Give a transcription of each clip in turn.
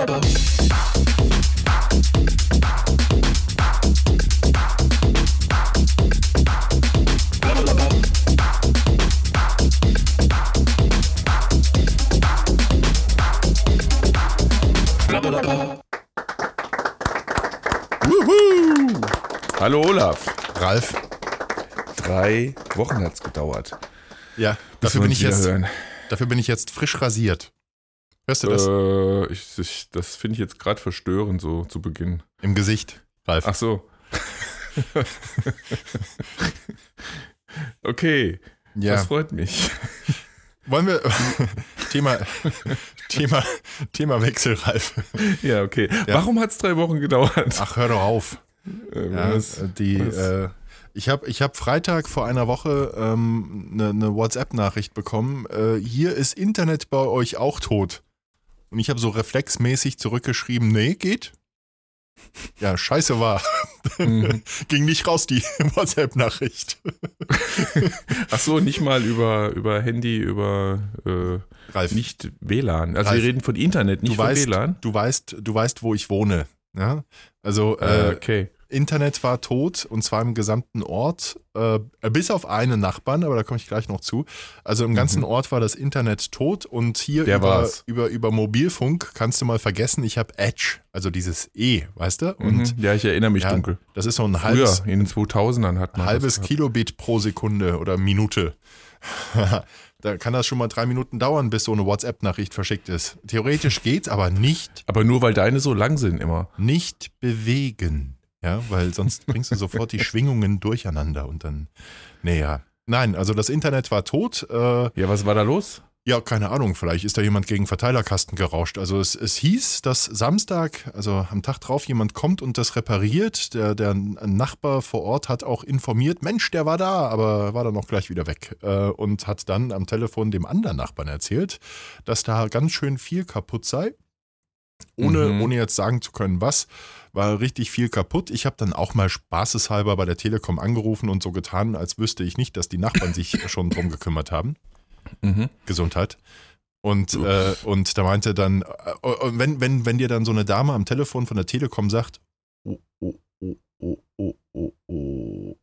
Hallo Olaf. Ralf. Drei Wochen hat es gedauert. Ja, dafür bin, ich jetzt, hören. dafür bin ich jetzt frisch rasiert. Hörst du das? Äh, ich, ich, das finde ich jetzt gerade verstörend, so zu Beginn. Im Gesicht, Ralf. Ach so. okay, ja. das freut mich. Wollen wir Thema, Thema, Thema Wechsel, Ralf. Ja, okay. Ja. Warum hat es drei Wochen gedauert? Ach, hör doch auf. Äh, Ja, was? die, was? äh, ich habe ich hab Freitag vor einer Woche ähm, eine ne WhatsApp-Nachricht bekommen. Äh, hier ist Internet bei euch auch tot. Und ich habe so reflexmäßig zurückgeschrieben, nee, geht. Ja, scheiße war. Mhm. Ging nicht raus, die WhatsApp-Nachricht. Ach so, nicht mal über, über Handy, über äh, Ralf, nicht WLAN. Also Ralf, wir reden von Internet, nicht du von weißt, WLAN. du weißt, du weißt, wo ich wohne. Ja? Also Äh, äh, okay. Internet war tot und zwar im gesamten Ort, äh, bis auf einen Nachbarn, aber da komme ich gleich noch zu. Also im ganzen Mhm. Ort war das Internet tot und hier Der über, war's. über, über Mobilfunk kannst du mal vergessen, ich habe Edge, also dieses E, weißt du? Und mhm. Ja, ich erinnere mich ja, dunkel. das ist so ein Früher, halbes, in den 2000ern hat man halbes. Kilobit pro Sekunde oder Minute. da kann das schon mal drei Minuten dauern, bis so eine WhatsApp-Nachricht verschickt ist. Theoretisch geht's, aber nicht Aber nur weil deine so lang sind immer. nicht bewegen. Ja, weil sonst bringst du sofort die Schwingungen durcheinander und dann, naja. Nein, also das Internet war tot. Äh, Ja, was war da los? ja, keine Ahnung, vielleicht ist da jemand gegen Verteilerkasten gerauscht. Also es, es hieß, dass Samstag, also am Tag drauf, jemand kommt und das repariert. Der, der Nachbar vor Ort hat auch informiert, Mensch, der war da, aber war dann auch gleich wieder weg. Äh, und hat dann am Telefon dem anderen Nachbarn erzählt, dass da ganz schön viel kaputt sei. Ohne, Mhm. ohne jetzt sagen zu können, was, war richtig viel kaputt. Ich habe dann auch mal spaßeshalber bei der Telekom angerufen und so getan, als wüsste ich nicht, dass die Nachbarn sich schon drum gekümmert haben. Mhm. Gesundheit. Und, äh, und da meinte dann, äh, äh, wenn, wenn, wenn dir dann so eine Dame am Telefon von der Telekom sagt, oh, oh, oh, oh, oh, oh, oh,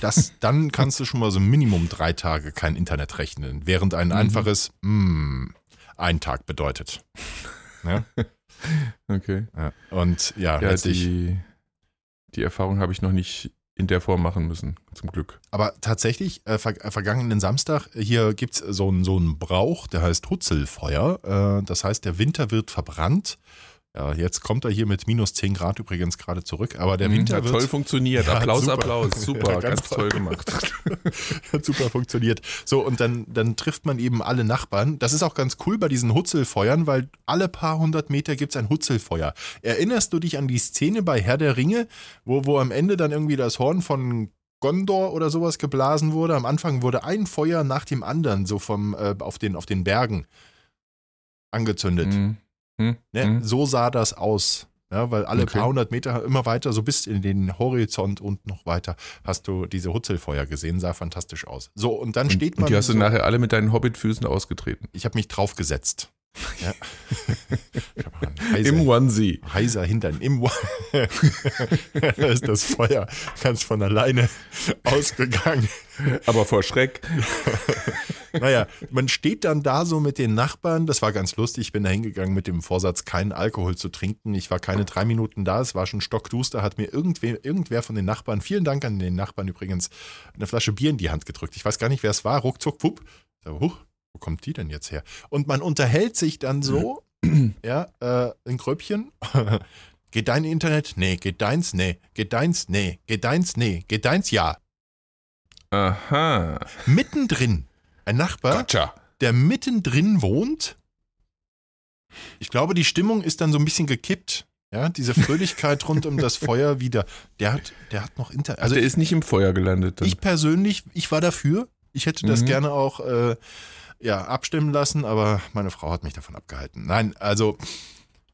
das, dann kannst du schon mal so Minimum drei Tage kein Internet rechnen, während ein Mhm. einfaches mm, ein Tag bedeutet. Ja? Okay. Ja. Und ja, Ja, die, die Erfahrung habe ich noch nicht in der Form machen müssen, zum Glück. Aber tatsächlich, äh, ver äh, vergangenen Samstag, hier gibt es so einen so Brauch, der heißt Hutzelfeuer. Äh, das heißt, der Winter wird verbrannt. Ja, jetzt kommt er hier mit minus 10 Grad übrigens gerade zurück. Aber der Mhm, Winter hat wird toll funktioniert. Ja, Applaus, super. Applaus. Super, Ja, ganz ganz, toll gemacht. Hat super funktioniert. So, und dann, dann trifft man eben alle Nachbarn. Das ist auch ganz cool bei diesen Hutzelfeuern, weil alle paar hundert Meter gibt es ein Hutzelfeuer. Erinnerst du dich an die Szene bei Herr der Ringe, wo, wo am Ende dann irgendwie das Horn von Gondor oder sowas geblasen wurde? Am Anfang wurde ein Feuer nach dem anderen so vom, äh, auf, den, auf den Bergen angezündet. Mhm. Mhm. Ne? Mhm. So sah das aus. Ja, weil alle Okay. paar hundert Meter immer weiter, so bis in den Horizont und noch weiter, hast du diese Hutzelfeuer gesehen, sah fantastisch aus. So, und dann steht man. Und die hast du so, nachher alle mit deinen Hobbitfüßen ausgetreten. ich habe mich draufgesetzt. Ja. heiser, Im Onesie. heiser Hintern. Im Wa- da ist das Feuer ganz von alleine ausgegangen. Aber vor Schreck. Naja, man steht dann da so mit den Nachbarn. Das war ganz lustig. Ich bin da hingegangen mit dem Vorsatz, keinen Alkohol zu trinken. Ich war keine drei Minuten da. Es war schon stockduster. Hat mir irgendwer, irgendwer von den Nachbarn, vielen Dank an den Nachbarn übrigens, eine Flasche Bier in die Hand gedrückt. Ich weiß gar nicht, wer es war. Ruckzuck, wupp. So, huch, wo kommt die denn jetzt her? Und man unterhält sich dann so, ja, äh, ein Gröbchen. Geht dein Internet? Nee. Geht deins? Nee. Geht deins? Nee. Geht deins? Nee. Geht deins? Ja. Aha. Mittendrin. Ein Nachbar Gotcha. der mittendrin wohnt. Ich glaube, die Stimmung ist dann so ein bisschen gekippt. Ja, diese Fröhlichkeit rund um das Feuer wieder. Der hat, der hat noch Inter. Also Also der ist nicht im Feuer gelandet. Dann. ich persönlich, ich war dafür. Ich hätte das Mhm. gerne auch äh, ja, abstimmen lassen, aber meine Frau hat mich davon abgehalten. Nein, also,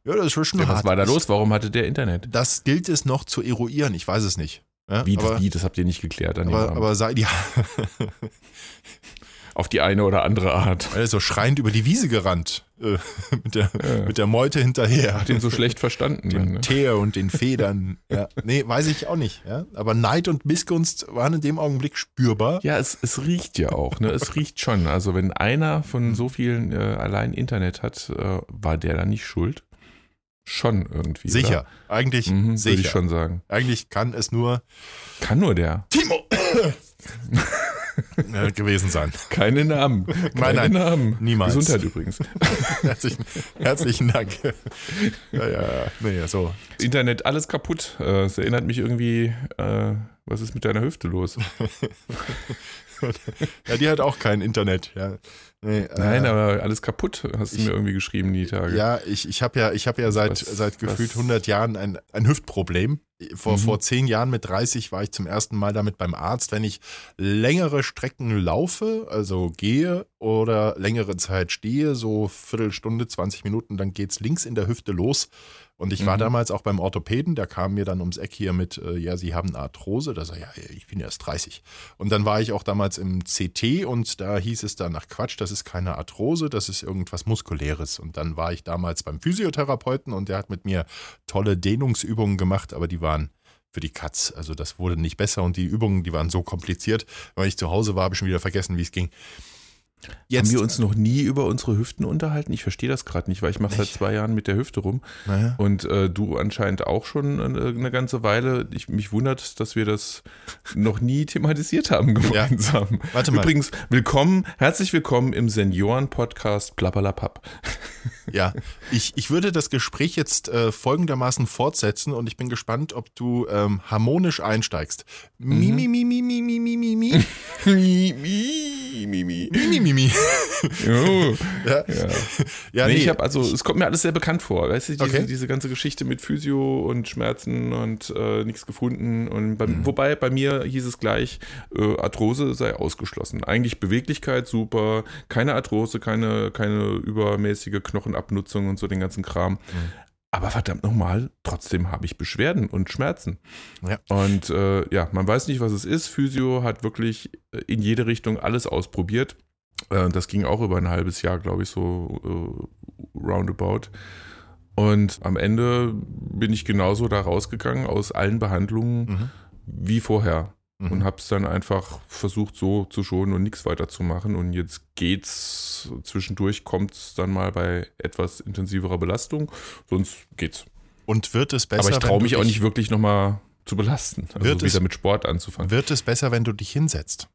ja, das ist schon ja, was war da los? Warum hatte der Internet? Das gilt es noch zu eruieren. Ich weiß es nicht. Ja, Wie, aber, wie, das habt ihr nicht geklärt aber, aber sei, ja. Auf die eine oder andere Art. Er ist so schreiend über die Wiese gerannt. Äh, mit, der, Ja. mit der Meute hinterher. Hat ihn so schlecht verstanden. den ne? Teer und den Federn. Ja. Nee, weiß ich auch nicht. Ja. Aber Neid und Missgunst waren in dem Augenblick spürbar. Ja, es, es riecht ja auch, ne? Es riecht schon. Also wenn einer von so vielen äh, allein Internet hat, äh, war der da nicht schuld? Schon irgendwie. Sicher. Eigentlich Oder? Mhm, Würde sicher. ich schon sagen. Eigentlich kann es nur Kann nur der. Timo gewesen sein. Keine Namen. Keine nein. Namen. Niemals. Gesundheit übrigens. Herzlichen, herzlichen Dank. Ja, ja, ja. Nee, so. Internet, alles kaputt. Äh, Es erinnert mich irgendwie, äh, was ist mit deiner Hüfte los? Ja, die hat auch kein Internet. Ja. Nee, Nein, äh, aber alles kaputt, hast du ich- mir irgendwie geschrieben die Tage. Ja, ich, ich habe ja, ich hab ja seit, Was- seit gefühlt was- 100 Jahren ein, ein Hüftproblem. Vor, Mhm. vor zehn Jahren mit 30 war ich zum ersten Mal damit beim Arzt. Wenn ich längere Strecken laufe, also gehe oder längere Zeit stehe, so Viertelstunde, 20 Minuten, dann geht's links in der Hüfte los. Und ich war Mhm. damals auch beim Orthopäden, der kam mir dann ums Eck hier mit, äh, ja, Sie haben eine Arthrose. Da sag ich, ja, ich bin erst 30. Und dann war ich auch damals im CT und da hieß es dann, ach Quatsch, das ist keine Arthrose, das ist irgendwas Muskuläres. Und dann war ich damals beim Physiotherapeuten und der hat mit mir tolle Dehnungsübungen gemacht, aber die waren für die Katz. Also das wurde nicht besser und die Übungen, die waren so kompliziert. Weil ich zu Hause war, habe ich schon wieder vergessen, wie es ging. Jetzt. Haben wir uns noch nie über unsere Hüften unterhalten? Ich verstehe das gerade nicht, weil ich mache seit zwei Jahren mit der Hüfte rum. Naja. Und äh, du anscheinend auch schon eine, eine ganze Weile. Ich, mich wundert, dass wir das noch nie thematisiert haben gemeinsam. Ja. Warte mal. Übrigens, willkommen, herzlich willkommen im Senioren-Podcast Plappalapapp. Ja, ich, ich würde das Gespräch jetzt äh, folgendermaßen fortsetzen und ich bin gespannt, ob du ähm, harmonisch einsteigst. Mi, mhm. mi, mi, mi, mi, mi, mi, mi, mi. mi mi, mi. mi, mi, mi, mi. Oh. Ja, Ja. ja nee, nee, ich habe also, es kommt mir alles sehr bekannt vor. Weißt du, diese, Okay. diese ganze Geschichte mit Physio und Schmerzen und äh, nichts gefunden. Und bei, Mhm. wobei bei mir hieß es gleich, äh, Arthrose sei ausgeschlossen. Eigentlich Beweglichkeit super, keine Arthrose, keine, keine übermäßige Knochenabnutzung und so den ganzen Kram. Mhm. Aber verdammt nochmal, trotzdem habe ich Beschwerden und Schmerzen. Ja. Und äh, ja, man weiß nicht, was es ist. Physio hat wirklich äh, in jede Richtung alles ausprobiert. Äh, das ging auch über ein halbes Jahr, glaube ich, so äh, roundabout. Und am Ende bin ich genauso da rausgegangen aus allen Behandlungen Mhm. wie vorher. Mhm. Und habe es dann einfach versucht, so zu schonen und nichts weiter zu machen. Und jetzt geht's. Zwischendurch kommt es dann mal bei etwas intensiverer Belastung. Sonst geht's. Und wird es besser, Aber ich traue mich auch nicht wirklich nochmal zu belasten. Also Wird es- wieder mit Sport anzufangen. Wird es besser, wenn du dich hinsetzt?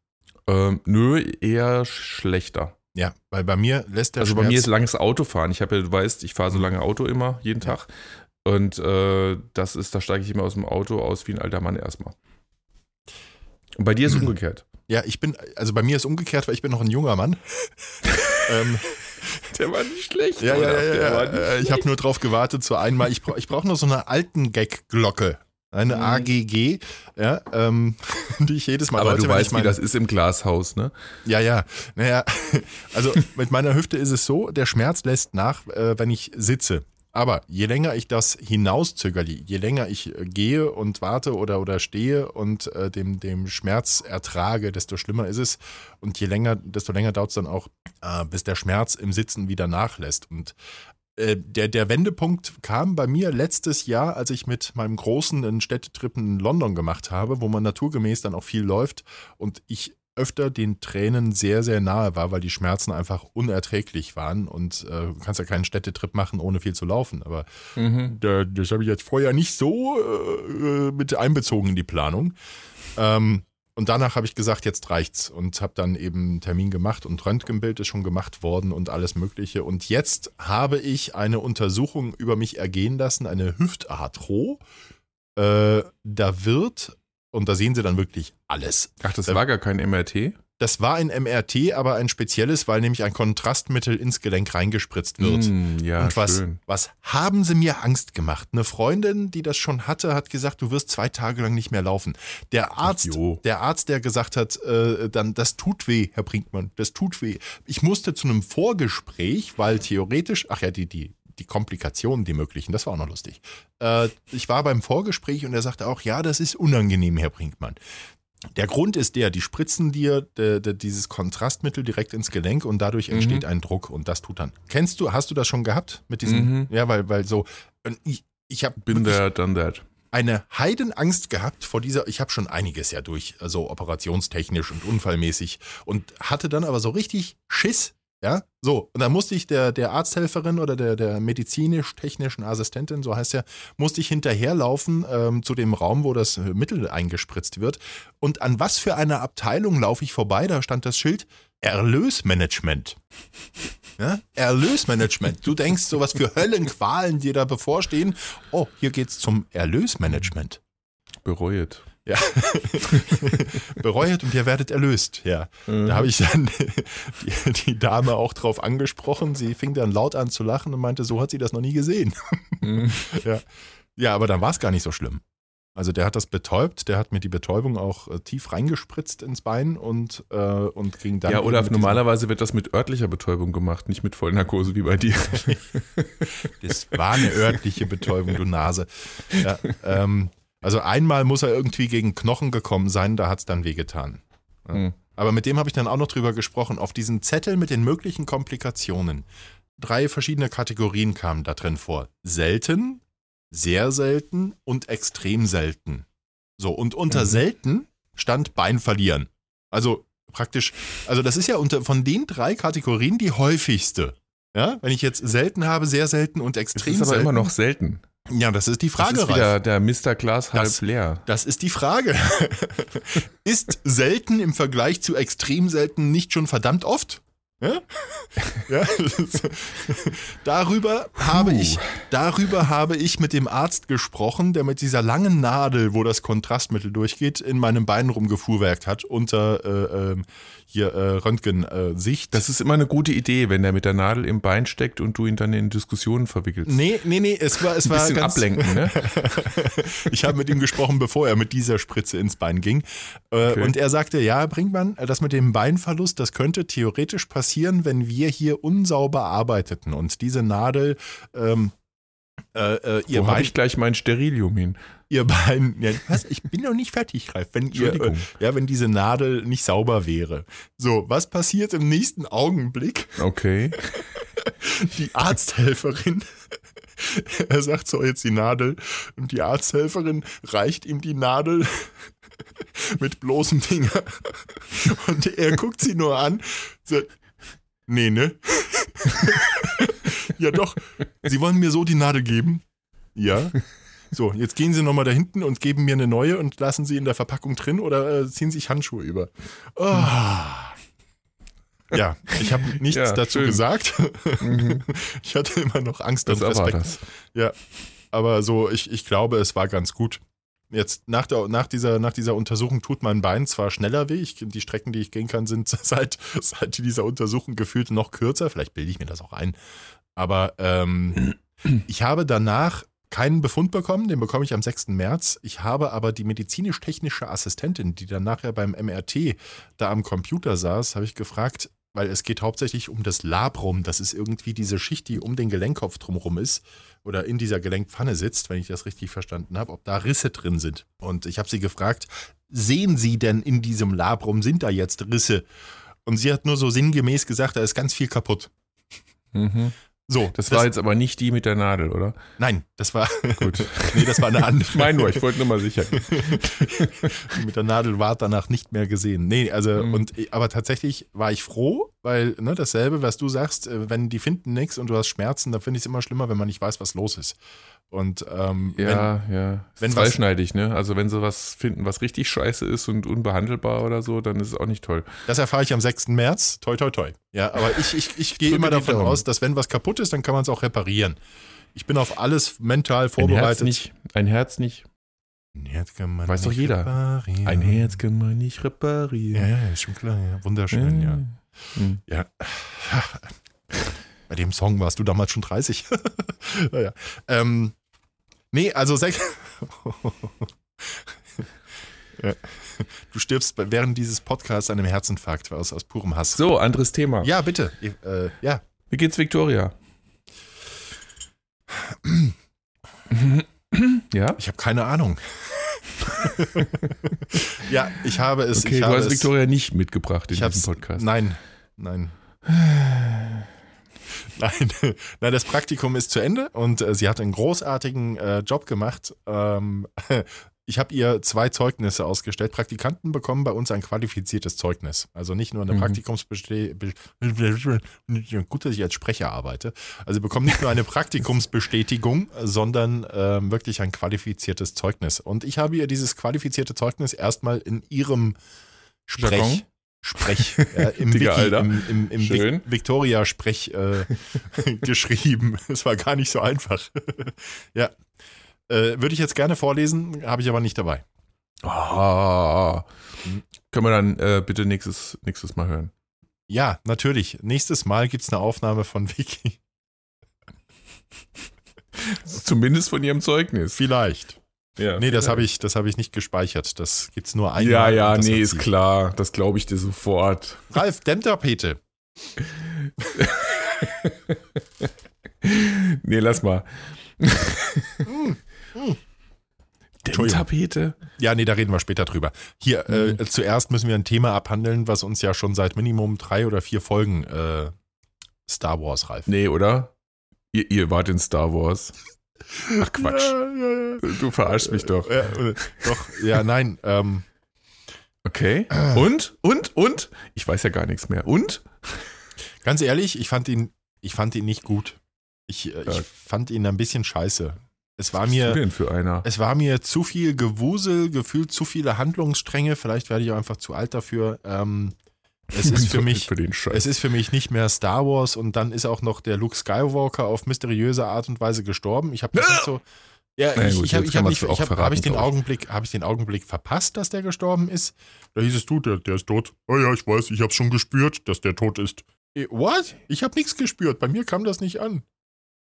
Ähm, nö, eher schlechter. Ja, weil bei mir lässt der also bei Schmerz, mir ist langes Autofahren. Ich habe ja, du weißt, ich fahre so lange Auto immer, jeden Ja. Tag. Und äh, das ist, da steige ich immer aus dem Auto aus wie ein alter Mann erstmal. Und bei dir ist umgekehrt. ja, ich bin, also bei mir ist umgekehrt, weil ich bin noch ein junger Mann. ähm, Der war nicht schlecht. ja, ja, ja, ja. Äh, Ich habe nur drauf gewartet, so einmal. Ich, bra ich brauche noch so eine alten Gag-Glocke. Eine Mhm. AGG, ja, ähm, die ich jedes Mal Aber läute, du weißt, ich wie mein- das ist im Glashaus, ne? Ja, ja. Naja, also mit meiner Hüfte ist es so, der Schmerz lässt nach, äh, wenn ich sitze. Aber je länger ich das hinauszögerle, je länger ich äh, gehe und warte oder, oder stehe und äh, dem, dem Schmerz ertrage, desto schlimmer ist es. Und je länger, desto länger dauert es dann auch, äh, bis der Schmerz im Sitzen wieder nachlässt. Und äh, der, der Wendepunkt kam bei mir letztes Jahr, als ich mit meinem Großen einen Städtetrip in London gemacht habe, wo man naturgemäß dann auch viel läuft und ich öfter den Tränen sehr, sehr nahe war, weil die Schmerzen einfach unerträglich waren und äh, du kannst ja keinen Städtetrip machen, ohne viel zu laufen. Aber Mhm. da, das habe ich jetzt vorher nicht so äh, mit einbezogen in die Planung. Ähm, und danach habe ich gesagt, jetzt reicht's und habe dann eben einen Termin gemacht und Röntgenbild ist schon gemacht worden und alles Mögliche. Und jetzt habe ich eine Untersuchung über mich ergehen lassen, eine Hüftarthro. Äh, da wird, und da sehen Sie dann wirklich alles. Ach, das war gar kein MRT? Das war ein MRT, aber ein spezielles, weil nämlich ein Kontrastmittel ins Gelenk reingespritzt wird. Mm, ja, Und was, schön. was haben sie mir Angst gemacht? Eine Freundin, die das schon hatte, hat gesagt, du wirst zwei Tage lang nicht mehr laufen. Der Arzt, jo. der Arzt, der gesagt hat, äh, dann, das tut weh, Herr Brinkmann, das tut weh. Ich musste zu einem Vorgespräch, weil theoretisch, ach ja, die, die, die Komplikationen, die möglichen, das war auch noch lustig. Äh, ich war beim Vorgespräch und er sagte auch, ja, das ist unangenehm, Herr Brinkmann. Der Grund ist der, die spritzen dir de, de, dieses Kontrastmittel direkt ins Gelenk und dadurch entsteht ein Druck und das tut dann. Kennst du, hast du das schon gehabt mit diesem? Mhm. Ja, weil, weil so, ich, ich habe Bin there, done that. eine Heidenangst gehabt vor dieser, ich habe schon einiges ja durch, also operationstechnisch und unfallmäßig und hatte dann aber so richtig Schiss, ja, so. Und dann musste ich der, der Arzthelferin oder der, der medizinisch-technischen Assistentin, so heißt ja, musste ich hinterherlaufen ähm, zu dem Raum, wo das Mittel eingespritzt wird. Und an was für einer Abteilung laufe ich vorbei? Da stand das Schild Erlösmanagement. Ja? Erlösmanagement. Du denkst, so was für Höllenqualen dir da bevorstehen. Oh, hier geht's zum Erlösmanagement. Bereuet. Ja. Bereuet und ihr werdet erlöst. Ja. Da habe ich dann die, die Dame auch drauf angesprochen. Sie fing dann laut an zu lachen und meinte, so hat sie das noch nie gesehen. Mhm. ja. ja, aber dann war es gar nicht so schlimm. Also der hat das betäubt, der hat mir die Betäubung auch äh, tief reingespritzt ins Bein und, äh, und ging dann. ja, Olaf, normalerweise wird das mit örtlicher Betäubung gemacht, nicht mit Vollnarkose wie bei dir. Das war eine örtliche Betäubung, du Nase. Ja, ähm, also einmal muss er irgendwie gegen Knochen gekommen sein, da hat es dann wehgetan. Ja. Hm. Aber mit dem habe ich dann auch noch drüber gesprochen. Auf diesen Zettel mit den möglichen Komplikationen. Drei verschiedene Kategorien kamen da drin vor. Selten, sehr selten und extrem selten. So, und unter Mhm. selten stand Bein verlieren. Also praktisch, also das ist ja unter von den drei Kategorien die häufigste. Ja, wenn ich jetzt selten habe, sehr selten und Das extrem ist aber selten. immer noch selten. Ja, das ist die Frage, das ist Ralf. wieder der Mr. Glas halb Das- leer. Das ist die Frage. ist selten im Vergleich zu extrem selten nicht schon verdammt oft? Ja? ja darüber, habe ich, darüber habe ich mit dem Arzt gesprochen, der mit dieser langen Nadel, wo das Kontrastmittel durchgeht, in meinem Bein rumgefuhrwerkt hat, unter äh, ähm, hier äh, Röntgensicht. Das ist immer eine gute Idee, wenn der mit der Nadel im Bein steckt und du ihn dann in Diskussionen verwickelst. Nee, nee, nee, es war, es Ein war bisschen ganz, ablenken, ne? ich habe mit ihm gesprochen, bevor er mit dieser Spritze ins Bein ging. Äh, Okay. Und er sagte, ja, Brinkmann, das mit dem Beinverlust, das könnte theoretisch passieren, wenn wir hier unsauber arbeiteten und diese Nadel ähm, äh, äh, ihr, Wo Bein, ich gleich mein Sterilium hin? ihr Bein, ja, was? Ich bin noch nicht fertig, Ralf. Wenn ihr, äh, ja, wenn diese Nadel nicht sauber wäre. So, was passiert im nächsten Augenblick? Okay. die Arzthelferin. Er sagt so jetzt die Nadel und die Arzthelferin reicht ihm die Nadel mit bloßem Finger und er guckt sie nur an, sagt, nee, ne? ja doch, Sie wollen mir so die Nadel geben? Ja. So, jetzt gehen Sie nochmal da hinten und geben mir eine neue und lassen sie in der Verpackung drin oder äh, ziehen sich Handschuhe über. Oh. Ja, ich habe nichts Ja, dazu schön. gesagt. Ich hatte immer noch Angst Das und war Respekt. das. Ja, aber so, ich, ich glaube, es war ganz gut. Jetzt nach, der, nach, dieser, nach dieser Untersuchung tut mein Bein zwar schneller weh. Ich, die Strecken, die ich gehen kann, sind seit, seit dieser Untersuchung gefühlt noch kürzer. Vielleicht bilde ich mir das auch ein. Aber ähm, ich habe danach keinen Befund bekommen, den bekomme ich am 6. März. Ich habe aber die medizinisch-technische Assistentin, die dann nachher beim MRT da am Computer saß, habe ich gefragt, weil es geht hauptsächlich um das Labrum. Das ist irgendwie diese Schicht, die um den Gelenkkopf drumherum ist oder in dieser Gelenkpfanne sitzt, wenn ich das richtig verstanden habe, ob da Risse drin sind. Und ich habe sie gefragt, sehen Sie denn in diesem Labrum, sind da jetzt Risse? Und sie hat nur so sinngemäß gesagt, da ist ganz viel kaputt. Mhm. So, Das war jetzt aber nicht die mit der Nadel, oder? Nein, das war. Gut. nee, das war eine andere. Ich meine nur, ich wollte nur mal sicher. gehen. Die mit der Nadel war danach nicht mehr gesehen. Nee, also, Mhm. und aber tatsächlich war ich froh, weil, ne, dasselbe, was du sagst, äh, wenn die finden nichts und du hast Schmerzen, dann finde ich es immer schlimmer, wenn man nicht weiß, was los ist. Und ähm, Ja, ja. wenn Ist was- zweischneidig, ne? Also wenn sie was finden, was richtig scheiße ist und unbehandelbar oder so, dann ist es auch nicht toll. wenn, das erfahre ich am 6. März. Toi, toi, toi. Ja, aber ich, ich, ich gehe immer davon Daumen. aus, dass wenn was kaputt ist, dann kann man es auch reparieren. Ich bin auf alles mental Ein Herz vorbereitet. nicht. Ein Herz nicht. Ein Herz kann man Weiß doch nicht jeder. reparieren. Ein Herz kann man nicht Ja, reparieren. ja, ist schon klar. Ja. Wunderschön, ja. Mhm. Ja. Bei dem Song warst du damals schon 30. naja. Ähm, nee, also sechs. ja. Du stirbst während dieses Podcasts an einem Herzinfarkt aus, aus purem Hass. So, anderes Thema. Ja, bitte. Äh, ja. Wie geht's Victoria? ja? Ich habe keine Ahnung. ja, ich habe es. Okay, ich du habe hast es, Victoria nicht mitgebracht in diesem Podcast. Nein, nein. Nein, nein, das Praktikum ist zu Ende und äh, sie hat einen großartigen äh, Job gemacht. Ähm, ich habe ihr zwei Zeugnisse ausgestellt. Praktikanten bekommen bei uns ein qualifiziertes Zeugnis. Also nicht nur eine Mhm. Praktikumsbestätigung. Gut, dass ich als Sprecher arbeite. Also sie bekommen nicht nur eine Praktikumsbestätigung, sondern ähm, wirklich ein qualifiziertes Zeugnis. Und ich habe ihr dieses qualifizierte Zeugnis erstmal in ihrem Sprech. Sprech, äh, im Digga, Wiki, Alter. im, im, im. Vic Victoria-Sprech äh, geschrieben. Es war gar nicht so einfach. ja. Äh, Würde ich jetzt gerne vorlesen, habe ich aber nicht dabei. Ah. Mhm. Können wir dann äh, bitte nächstes, nächstes Mal hören? Ja, natürlich. Nächstes Mal gibt es eine Aufnahme von Vicky. Zumindest von ihrem Zeugnis. Vielleicht. Ja, Nee, das habe ich, das hab ich nicht gespeichert. Das gibt es nur einmal. Ja, ja, nee, ist klar. Das glaube ich dir sofort. Ralf, Dämmtapete. Nee, lass mal. Hm, Entschuldigung. Tapete? Ja, nee, da reden wir später drüber. Hier, Mhm. äh, zuerst müssen wir ein Thema abhandeln, was uns ja schon seit Minimum drei oder vier Folgen äh, Star Wars, Ralf. Nee, oder? Ihr, ihr wart in Star Wars. Ach Quatsch. Ja, ja, ja. Du verarschst mich doch. Ja, doch, ja, nein. Ähm, Okay. Und? Und? Und? Ich weiß ja gar nichts mehr. Und? ganz ehrlich, ich fand ihn, ich fand ihn nicht gut. Ich, äh, ich fand ihn ein bisschen scheiße. Es war Was mir, denn für einer? es war mir zu viel Gewusel, gefühlt zu viele Handlungsstränge. Vielleicht werde ich auch einfach zu alt dafür. Ähm, es ist für mich, Für es ist für mich nicht mehr Star Wars und dann ist auch noch der Luke Skywalker auf mysteriöse Art und Weise gestorben. Ich habe das nicht so. Ja, Na ich, gut, ich habe hab nicht, auch ich hab, hab ich den glaub ich. Augenblick, habe ich den Augenblick verpasst, dass der gestorben ist? Da hieß es du, der, der ist tot. Oh ja, ich weiß, ich habe schon gespürt, dass der tot ist. Eh, What? Ich habe nichts gespürt. Bei mir kam das nicht an.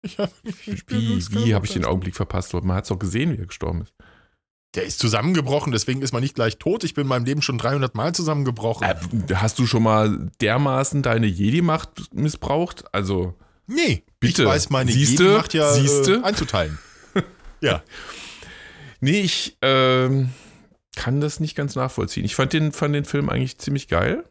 Ich hab nicht gespürt, Wie, wie habe ich den Augenblick verpasst? Man hat es doch gesehen, wie er gestorben ist. Der ist zusammengebrochen, deswegen ist man nicht gleich tot. Ich bin in meinem Leben schon 300 Mal zusammengebrochen. Äh, hast du schon mal dermaßen deine Jedi-Macht missbraucht? Also, nee, bitte. ich weiß meine Siehste? Jedi macht ja Siehste? Äh, einzuteilen. ja. nee, ich ähm, kann das nicht ganz nachvollziehen. Ich fand den, fand den Film eigentlich ziemlich geil.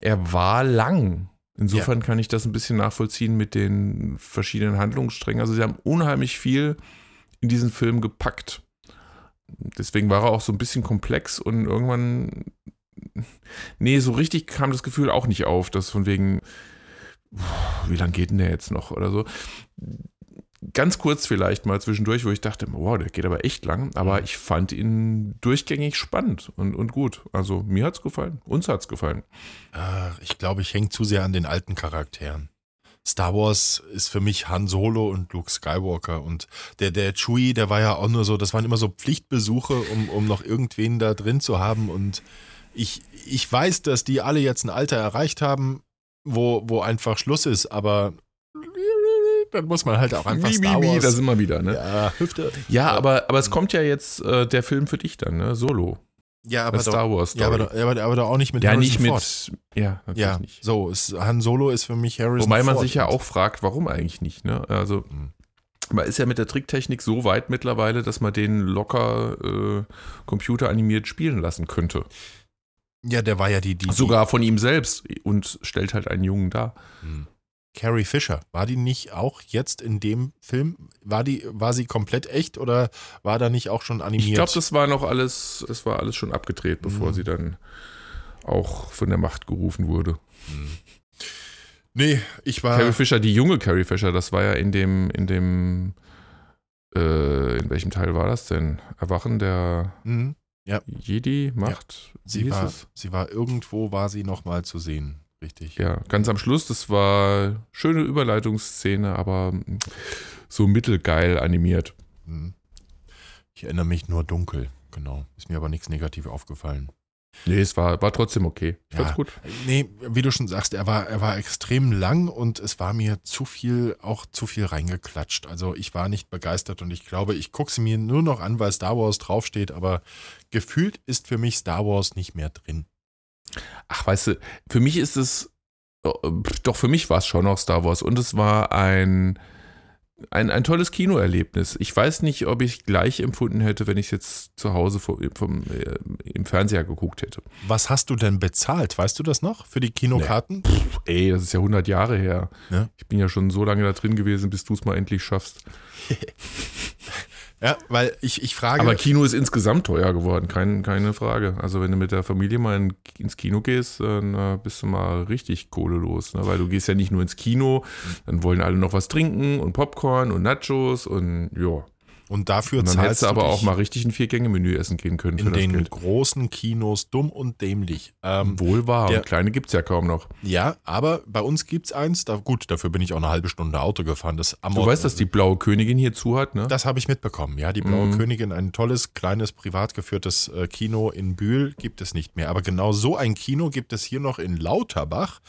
Er war lang. Insofern kann ich das ein bisschen nachvollziehen mit den verschiedenen Handlungssträngen. Also sie haben unheimlich viel in diesen Film gepackt. Deswegen war er auch so ein bisschen komplex und irgendwann, nee, so richtig kam das Gefühl auch nicht auf, dass von wegen, wie lange geht denn der jetzt noch oder so. Ganz kurz vielleicht mal zwischendurch, wo ich dachte, wow, der geht aber echt lang, aber ich fand ihn durchgängig spannend und, und gut. Also mir hat's gefallen, uns hat's gefallen. Ach, ich glaube, ich hänge zu sehr an den alten Charakteren. Star Wars ist für mich Han Solo und Luke Skywalker und der, der Chewie, der war ja auch nur so, das waren immer so Pflichtbesuche, um, um noch irgendwen da drin zu haben und ich, ich weiß, dass die alle jetzt ein Alter erreicht haben, wo, wo einfach Schluss ist, aber dann muss man halt auch einfach Wie, Star wie, wie, Wars. da sind wir wieder, ne? ja, Hüfte. Ja, aber, aber es kommt ja jetzt äh, der Film für dich dann, ne? Solo. Ja, aber, Star Wars Story. ja, aber, aber, aber doch auch nicht mit ja, Harrison nicht Ford. mit. Ja, natürlich Ja, nicht. so, es, Han Solo ist für mich Harrison Wobei man Ford. sich ja auch fragt, warum eigentlich nicht, ne? Also. Mhm. Man ist ja mit der Tricktechnik so weit mittlerweile, dass man den locker äh, computeranimiert spielen lassen könnte. Ja, der war ja die, die, Sogar von ihm selbst und stellt halt einen Jungen dar. Hm. Carrie Fisher, war die nicht auch jetzt in dem Film? War die, war sie komplett echt oder war da nicht auch schon animiert? Ich glaube, das war noch alles, das war alles schon abgedreht, bevor Mhm. sie dann auch von der Macht gerufen wurde. nee, ich war. Carrie Fisher, die junge Carrie Fisher, das war ja in dem, in dem, äh, in welchem Teil war das denn? Erwachen der Mhm. Jedi-Macht? Wie Sie war, sie war irgendwo, war sie nochmal zu sehen. Richtig. Ja, ganz am Schluss, das war schöne Überleitungsszene, aber so mittelgeil animiert. Mhm. Ich erinnere mich nur dunkel, genau. Ist mir aber nichts negativ aufgefallen. Nee, es war, war trotzdem okay. Ich Ja. fand's gut. Nee, wie du schon sagst, er war, er war extrem lang und es war mir zu viel, auch zu viel reingeklatscht. Also ich war nicht begeistert und ich glaube, ich gucke sie mir nur noch an, weil Star Wars draufsteht, aber gefühlt ist für mich Star Wars nicht mehr drin. Ach, weißt du, für mich ist es, äh, doch für mich war es schon noch Star Wars und es war ein ein, ein tolles Kinoerlebnis. Ich weiß nicht, ob ich gleich empfunden hätte, wenn ich es jetzt zu Hause vom, vom, äh, im Fernseher geguckt hätte. Was hast du denn bezahlt? Weißt du das noch für die Kinokarten? Nee. Pff, ey, das ist ja 100 Jahre her. Ja. Ich bin ja schon so lange da drin gewesen, bis du es mal endlich schaffst. Ja, weil ich, ich frage. Aber Kino ist insgesamt teuer geworden, kein, keine Frage. Also wenn du mit der Familie mal in, ins Kino gehst, dann äh, bist du mal richtig Kohle los. Ne? Weil du gehst ja nicht nur ins Kino, dann wollen alle noch was trinken und Popcorn und Nachos und ja. Und dafür Und dann zahlst hättest du aber auch mal richtig ein Vier-Gänge-Menü essen gehen können für in den Geld. großen Kinos dumm und dämlich. Ähm, Wohl wahr. der- Und kleine gibt es ja kaum noch. ja, aber bei uns gibt es eins. Da, gut, dafür bin ich auch eine halbe Stunde Auto gefahren. Das Du weißt, dass die blaue Königin hier zu hat, ne? Das habe ich mitbekommen. Ja, die Blaue Mhm. Königin, ein tolles, kleines, privat geführtes äh, Kino in Bühl gibt es nicht mehr. Aber genau so ein Kino gibt es hier noch in Lauterbach.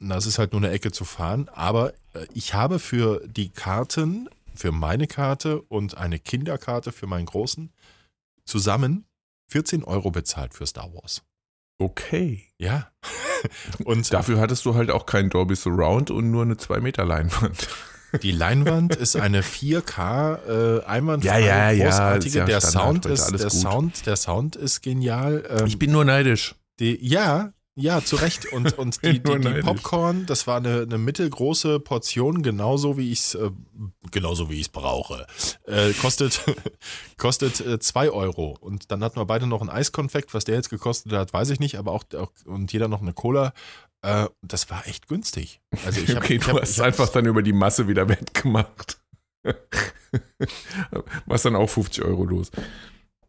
Das ist halt nur eine Ecke zu fahren. Aber äh, ich habe für die Karten, für meine Karte und eine Kinderkarte für meinen Großen zusammen 14 Euro bezahlt für Star Wars. Okay. Ja. und Dafür hattest du halt auch kein Dolby Surround und nur eine 2 Meter Leinwand. Die Leinwand ist eine 4K äh, einwandfrei Ja, ja, ja, großartige. ja der Standard Sound ist der gut. Sound der Sound ist genial. Ähm, Ich bin nur neidisch. die, ja, ja, zu Recht. Und, und die, die, die. Popcorn, das war eine, eine mittelgroße Portion, genauso wie ich es äh, genauso wie ich es brauche. Äh, kostet kostet 2 Euro. Und dann hatten wir beide noch ein Eiskonfekt, was der jetzt gekostet hat, weiß ich nicht, aber auch, auch und jeder noch eine Cola. Äh, das war echt günstig. Also ich hab, okay, ich du hab, hast einfach dann über die Masse wieder wettgemacht. Was dann auch 50 Euro los.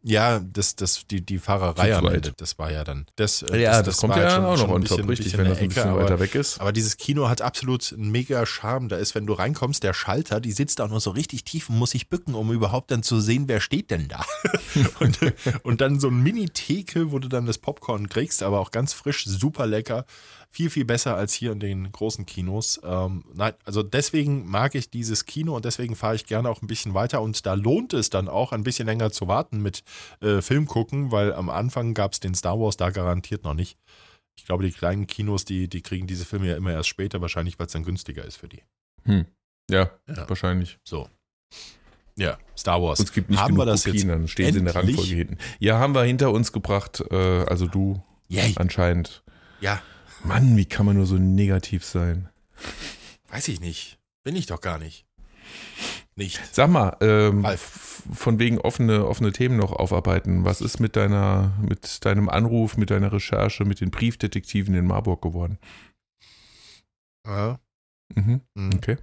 Ja, das, das, die, die Fahrerei am. Ende, das war ja dann. Das, Ja, das, das, kommt war halt ja schon- auch noch ein on top, bisschen- richtig, wenn das ein bisschen Ecke, aber- weiter weg ist. Aber dieses Kino hat absolut einen mega Charme. Da ist, wenn du reinkommst, der Schalter, die sitzt auch noch so richtig tief und muss sich bücken, um überhaupt dann zu sehen, wer steht denn da. und, und dann so ein Mini-Theke, wo du dann das Popcorn kriegst, aber auch ganz frisch, super lecker. Viel, viel besser als hier in den großen Kinos. Ähm, nein, also deswegen mag ich dieses Kino und deswegen fahre ich gerne auch ein bisschen weiter. Und da lohnt es dann auch, ein bisschen länger zu warten mit äh, Film gucken, weil am Anfang gab es den Star Wars da garantiert noch nicht. Ich glaube, die kleinen Kinos, die, die kriegen diese Filme ja immer erst später, wahrscheinlich, weil es dann günstiger ist für die. Hm. Ja, Ja. wahrscheinlich. So. Ja, Star Wars. Uns gibt nicht Haben wir das Kopien, jetzt dann stehen sie in der endlich? Rangfolge hinten. Ja, haben wir hinter uns gebracht, äh, also du Yay. anscheinend. Ja, Mann, wie kann man nur so negativ sein? weiß ich nicht. Bin ich doch gar nicht. Nicht. Sag mal, ähm, von wegen offene, offene Themen noch aufarbeiten. Was ist mit deiner, mit deinem Anruf, mit deiner Recherche, mit den Briefdetektiven in Marburg geworden? Ja. Mhm. hm. Okay.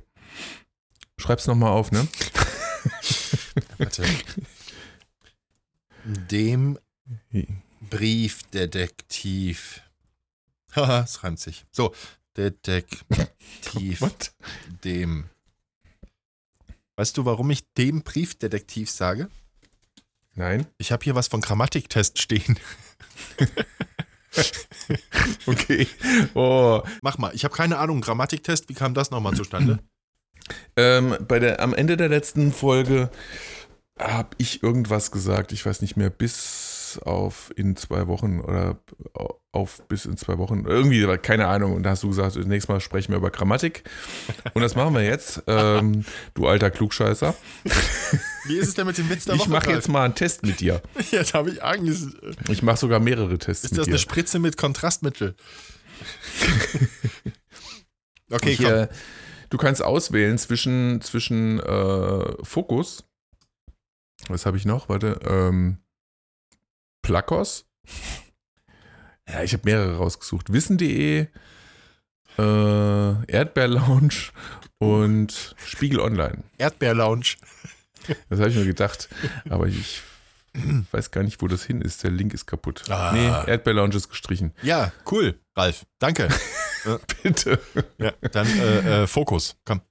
Schreib's nochmal auf, ne? Warte. Dem Briefdetektiv. Haha, es reimt sich. So, Detektiv. Was? dem. Weißt du, warum ich dem Briefdetektiv sage? Nein? Ich habe hier was von Grammatiktest stehen. Okay. Oh. Mach mal, ich habe keine Ahnung. Grammatiktest, wie kam das nochmal zustande? Ähm, bei der, am Ende der letzten Folge habe ich irgendwas gesagt, ich weiß nicht mehr, bis auf in zwei Wochen oder auf bis in zwei Wochen, irgendwie, keine Ahnung. Und da hast du gesagt, nächstes Mal sprechen wir über Grammatik. Und das machen wir jetzt, ähm, du alter Klugscheißer. Wie ist es denn mit dem Witz der Ich Woche? mache Ralf? jetzt mal einen Test mit dir. Jetzt habe ich Angst. Ich mache sogar mehrere Tests Ist das eine Spritze mit Kontrastmittel? okay, Und hier, du kannst auswählen zwischen, zwischen äh, Fokus. Was habe ich noch? Warte. Ähm, Plakos. Ja, ich habe mehrere rausgesucht. Wissen.de, äh, Erdbeer-Lounge und Spiegel Online. komm. Erdbeer-Lounge. Das habe ich mir gedacht. Aber ich weiß gar nicht, wo das hin ist. Der Link ist kaputt. Ah. Nee, Erdbeer-Lounge ist gestrichen. Ja, cool, Ralf. Danke. Bitte. Ja, dann äh, äh, Fokus. Komm.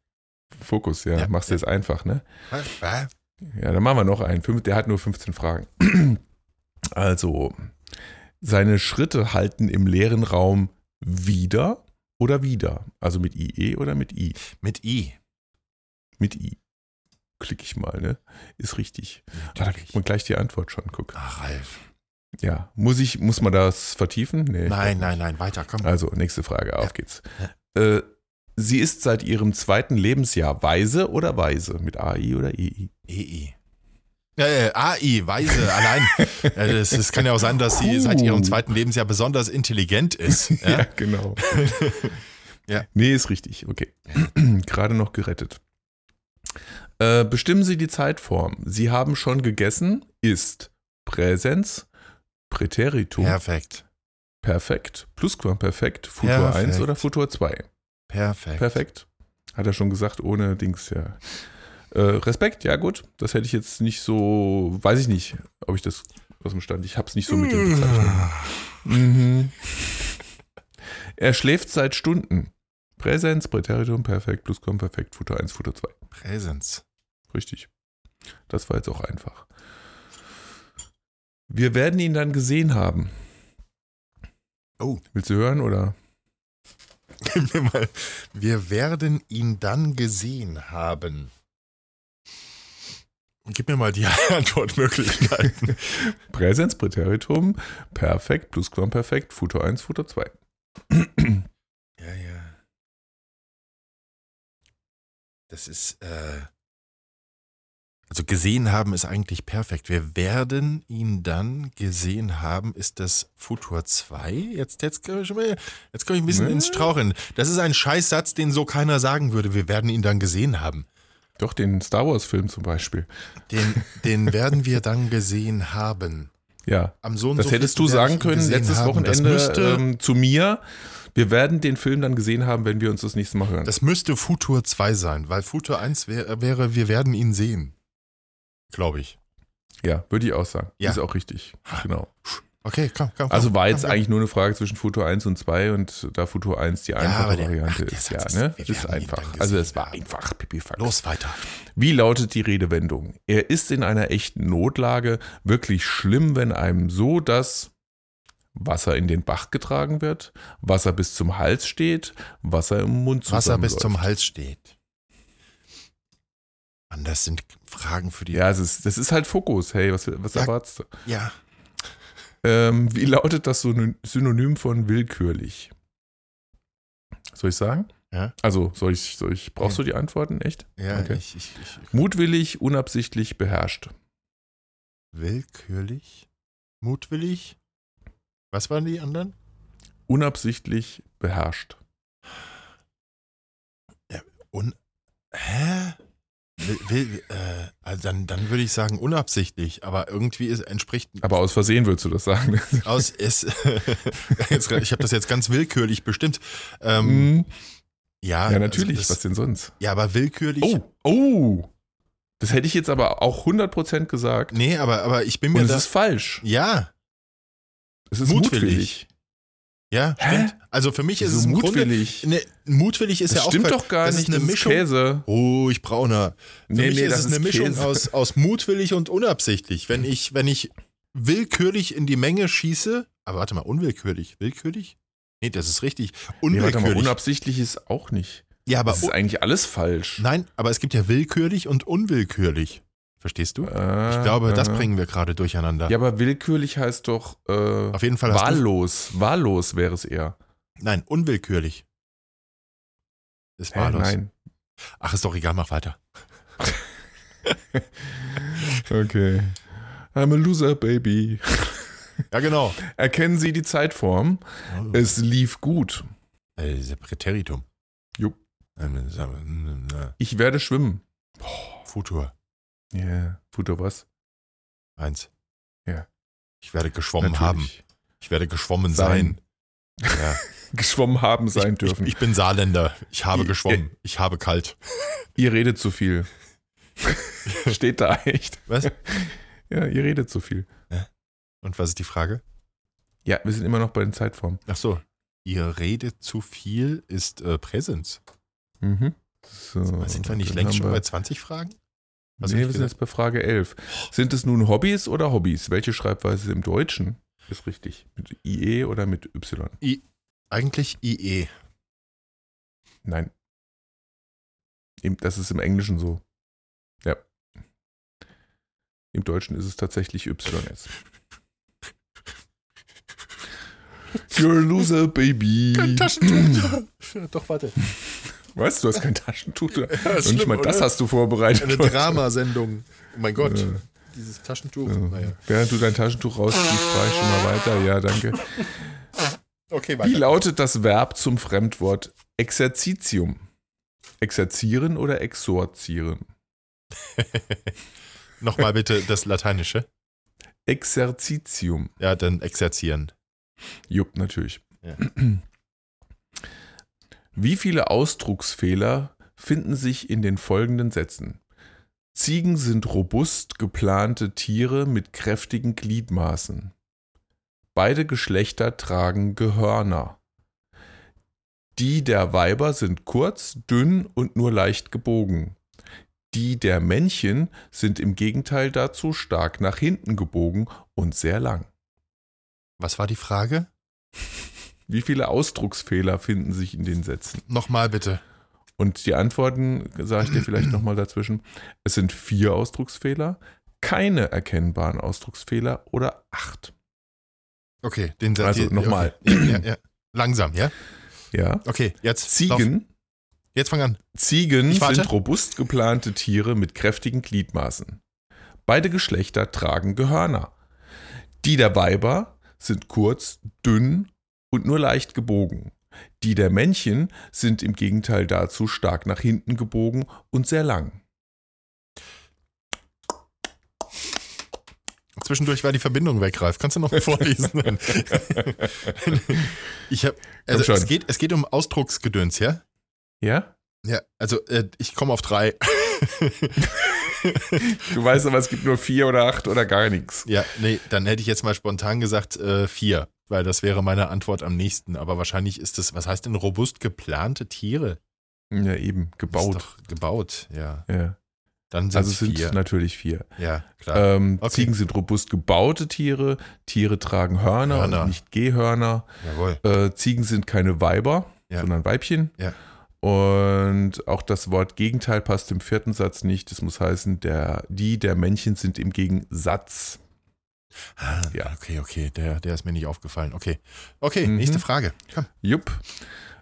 Fokus, ja. Ja, Machst du jetzt einfach, ne? Ja, dann machen wir noch einen. Fünf- Der hat nur 15 Fragen. Also, seine Schritte halten im leeren Raum wieder oder wieder? Also mit IE oder mit I? Mit I. Mit I. Klicke ich mal, ne? Ist richtig. Ah, da kriegt man gleich die Antwort schon. Guck. Ach, Ralf. Ja. Muss ich, muss man das vertiefen? Nee. Nein, nein, nein, weiter, komm. Also, nächste Frage. Auf geht's. Äh, Sie ist seit ihrem zweiten Lebensjahr weise oder weise mit AI oder EI. EI. Äh, AI, weise, allein. Ja, das kann ja auch sein, dass sie seit ihrem zweiten Lebensjahr besonders intelligent ist. Ja, genau. Ja. Nee, ist richtig. Okay. Gerade noch gerettet. Äh, bestimmen Sie die Zeitform. Sie haben schon gegessen, ist Präsens, Präteritum, Perfekt. perfekt, Plusquamperfekt, Futur Perfekt. 1 oder Futur 2. Perfekt. Perfekt. Hat er schon gesagt, ohne Dings, ja. Äh, Respekt, ja gut. Das hätte ich jetzt nicht so, weiß ich nicht, ob ich das aus dem Stand, ich habe es nicht so mit den Bezeichnungen. Mhm. Er schläft seit Stunden. Präsens, Präteritum, Perfekt, Plusquamperfekt, Futur 1, Futur 2. Präsens. Richtig. Das war jetzt auch einfach. Wir werden ihn dann gesehen haben. Oh. Willst du hören oder? Wir werden ihn dann gesehen haben. Gib mir mal die Antwortmöglichkeiten. Präsens, Präteritum, Perfekt, Plusquamperfekt, Futur 1, Futur 2. ja, ja. Das ist, äh, also gesehen haben ist eigentlich perfekt. Wir werden ihn dann gesehen haben, ist das Futur 2. Jetzt, jetzt, komme ich, mal- jetzt komme ich ein bisschen Nee. ins Straucheln. Das ist ein Scheißsatz, den so keiner sagen würde. Wir werden ihn dann gesehen haben. Doch, den Star Wars-Film zum Beispiel. Den, den werden wir dann gesehen haben. Ja. Am so Das so hättest du sagen können, letztes haben. Das Wochenende müsste, ähm, zu mir. Wir werden den Film dann gesehen haben, wenn wir uns das nächste Mal hören. das müsste Futur 2 sein, weil Futur 1 wär, wäre, wir werden ihn sehen. Glaube ich. ja, würde ich auch sagen. Ja. Ist auch richtig. Genau. Okay, komm, komm. Also war komm, jetzt komm. eigentlich nur eine Frage zwischen Futur 1 und 2 und da Futur 1 die einfache aber der- Variante ach, ist, ja, ne? wir Ist einfach. Also es war einfach, Pipifax. Los weiter. Wie lautet die Redewendung? Er ist in einer echten Notlage wirklich schlimm, wenn einem so das Wasser in den Bach getragen wird, Wasser bis zum Hals steht, Wasser im Mund Wasser bis zum Hals steht. Mann, das sind Fragen für die. Ja, es ist, das ist halt Fokus. Hey, was, was Ja. erwartest du? ja. Ähm, wie lautet das Syn- Synonym von willkürlich? Soll ich sagen? Ja. Also, soll ich, soll ich, brauchst Ja. du die Antworten echt? Ja, Okay. ich, ich, ich. Mutwillig, unabsichtlich, beherrscht. Willkürlich? Mutwillig? Was waren die anderen? Unabsichtlich, beherrscht. Un. Hä? Will, äh, also dann, dann würde ich sagen unabsichtlich, aber irgendwie ist, entspricht Aber aus Versehen würdest du das sagen. aus ist jetzt, ich habe das jetzt ganz willkürlich bestimmt. Ähm, Mhm. ja, ja, natürlich. Also was das, denn sonst? ja, aber willkürlich. Oh, oh. Das hätte ich jetzt aber auch 100% gesagt. Nee, aber, aber ich bin mir Und es da. ist falsch. Ja, Es ist Mutwillig. mutwillig. Ja, Hä? stimmt. Also für mich ist Wieso es im Grunde. mutwillig. Ne, mutwillig ist das ja auch. stimmt doch gar das nicht. Ist eine das Mischung. ist Käse. Ruhig brauner. Für Nee, mich nee, ist das es eine ist Mischung Käse. aus, aus mutwillig und unabsichtlich. Wenn ich, wenn ich willkürlich in die Menge schieße, aber warte mal, unwillkürlich, willkürlich? Nee, das ist richtig. Nee, warte mal, Unwillkürlich. unabsichtlich ist auch nicht. ja, aber Das ist eigentlich alles falsch. nein, aber es gibt ja willkürlich und unwillkürlich. Verstehst du? Äh, Ich glaube, das äh. bringen wir gerade durcheinander. Ja, aber willkürlich heißt doch äh, Auf jeden Fall wahllos. Wahllos wäre es eher. Nein, unwillkürlich. Ist Hä, wahllos. nein. Ach, ist doch egal, mach weiter. Okay. I'm a loser, baby. Ja, genau. Erkennen Sie die Zeitform? Es lief gut. Äh, Präteritum. Jupp. Ähm, mm, na, Ich werde schwimmen. Futur. Ja, yeah. tut er was? Eins. Ja. Ich werde geschwommen haben. Natürlich. Ich werde geschwommen sein. Sein. Ja. Geschwommen haben sein ich, dürfen. Ich, ich bin Saarländer. Ich habe Ich- geschwommen. Ich habe kalt. ihr redet zu viel. Steht da echt. Was? Ja, ihr redet zu viel. Und was ist die Frage? Ja, wir sind immer noch bei den Zeitformen. Ach so. Ihr redet zu viel ist äh, Präsens. Mhm. So, Sind wir nicht längst haben schon bei 20 Fragen? Was nee, hab ich wir sind jetzt bei Frage 11. Sind es nun Hobbys oder Hobbys? Welche Schreibweise im Deutschen ist richtig? Mit IE oder mit Y? Eigentlich IE. Nein. Das ist im Englischen so. Ja. Im Deutschen ist es tatsächlich YS. You're a loser, baby. Taschentuch. Doch, warte. Weißt du, du hast kein Taschentuch. Du, ist und nicht schlimm, mal das oder? hast du vorbereitet. Eine. Dramasendung. Oh mein Gott. Ja. Dieses Taschentuch. Ja. Naja. Während du dein Taschentuch rausziehst, frage ich schon mal weiter. Ja, danke. Okay, Wie lautet das Verb zum Fremdwort Exerzitium? Exerzieren oder exorzieren? Nochmal bitte das Lateinische. Exerzitium. Ja, dann exerzieren. Jupp, natürlich. Ja. Wie viele Ausdrucksfehler finden sich in den folgenden Sätzen? Ziegen sind robust geplante Tiere mit kräftigen Gliedmaßen. Beide Geschlechter tragen Gehörner. Die der Weiber sind kurz, dünn und nur leicht gebogen. Die der Männchen sind im Gegenteil dazu stark nach hinten gebogen und sehr lang. Was war die Frage? Wie viele Ausdrucksfehler finden sich in den Sätzen? Nochmal bitte. Und die Antworten sage ich dir vielleicht nochmal dazwischen. Es sind vier Ausdrucksfehler, keine erkennbaren Ausdrucksfehler oder acht. Okay, den Satz. Also nochmal. Okay. Ja, ja. Langsam, ja? Ja. Okay, jetzt. lauf. Ziegen, Jetzt fang an. Ziegen sind robust geplante Tiere mit kräftigen Gliedmaßen. Beide Geschlechter tragen Gehörner. Die der Weiber sind kurz, dünn und nur leicht gebogen. Die der Männchen sind im Gegenteil dazu stark nach hinten gebogen und sehr lang. Zwischendurch war die Verbindung weg, Ralf. Kannst du noch mal vorlesen? ich hab, also es geht, es geht um Ausdrucksgedöns, ja? Ja? Ja, also äh, ich komme auf drei. Du weißt aber, es gibt nur vier oder acht oder gar nichts. ja, nee, dann hätte ich jetzt mal spontan gesagt äh, vier, weil das wäre meine Antwort am nächsten. Aber wahrscheinlich ist das, was heißt denn robust geplante Tiere? Ja, eben, Ist gebaut. doch gebaut, ja. Ja. Dann sind Also es es sind vier. natürlich vier. Ja, klar. Ähm, Okay. Ziegen sind robust gebaute Tiere, Tiere tragen Hörner, Hörner. und nicht Gehörner. Jawohl. Äh, Ziegen sind keine Weiber, Ja. sondern Weibchen. Ja. Und auch das Wort Gegenteil passt im vierten Satz nicht. Das muss heißen, der, die der Männchen sind im Gegensatz. Ah, Ja. Okay, okay, der, der ist mir nicht aufgefallen. Okay. Okay, Mhm. nächste Frage. Komm. Jupp.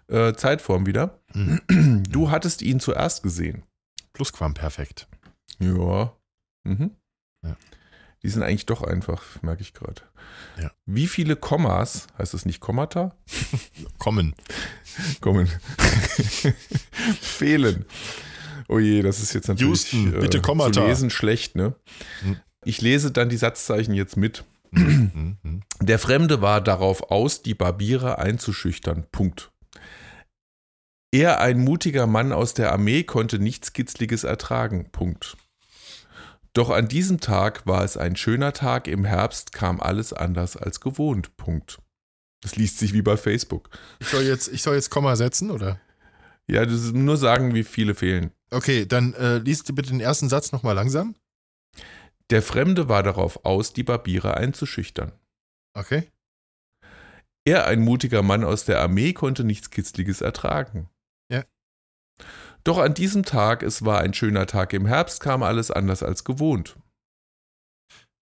Äh, Zeitform wieder. Mhm. Du hattest ihn zuerst gesehen. Plusquamperfekt. Ja. Mhm. Ja. Die sind eigentlich doch einfach, merke ich gerade. Ja. Wie viele Kommas, heißt das nicht Kommata? Kommen. Kommen. Fehlen. Oh je, das ist jetzt natürlich Houston, bitte Kommata. zu lesen schlecht, ne? Hm. Ich lese dann die Satzzeichen jetzt mit. Mhm. Der Fremde war darauf aus, die Barbiere einzuschüchtern. Punkt. Er, ein mutiger Mann aus der Armee, konnte nichts Kitzliges ertragen. Punkt. Doch an diesem Tag war es ein schöner Tag, im Herbst kam alles anders als gewohnt. Punkt. Das liest sich wie bei Facebook. Ich soll jetzt, ich soll jetzt Komma setzen, oder? Ja, das ist nur sagen, wie viele fehlen. Okay, dann äh, liest du bitte den ersten Satz nochmal langsam. Der Fremde war darauf aus, die Barbiere einzuschüchtern. Okay. Er, ein mutiger Mann aus der Armee, konnte nichts Kitzliges ertragen. Ja. Doch an diesem Tag, es war ein schöner Tag im Herbst, kam alles anders als gewohnt.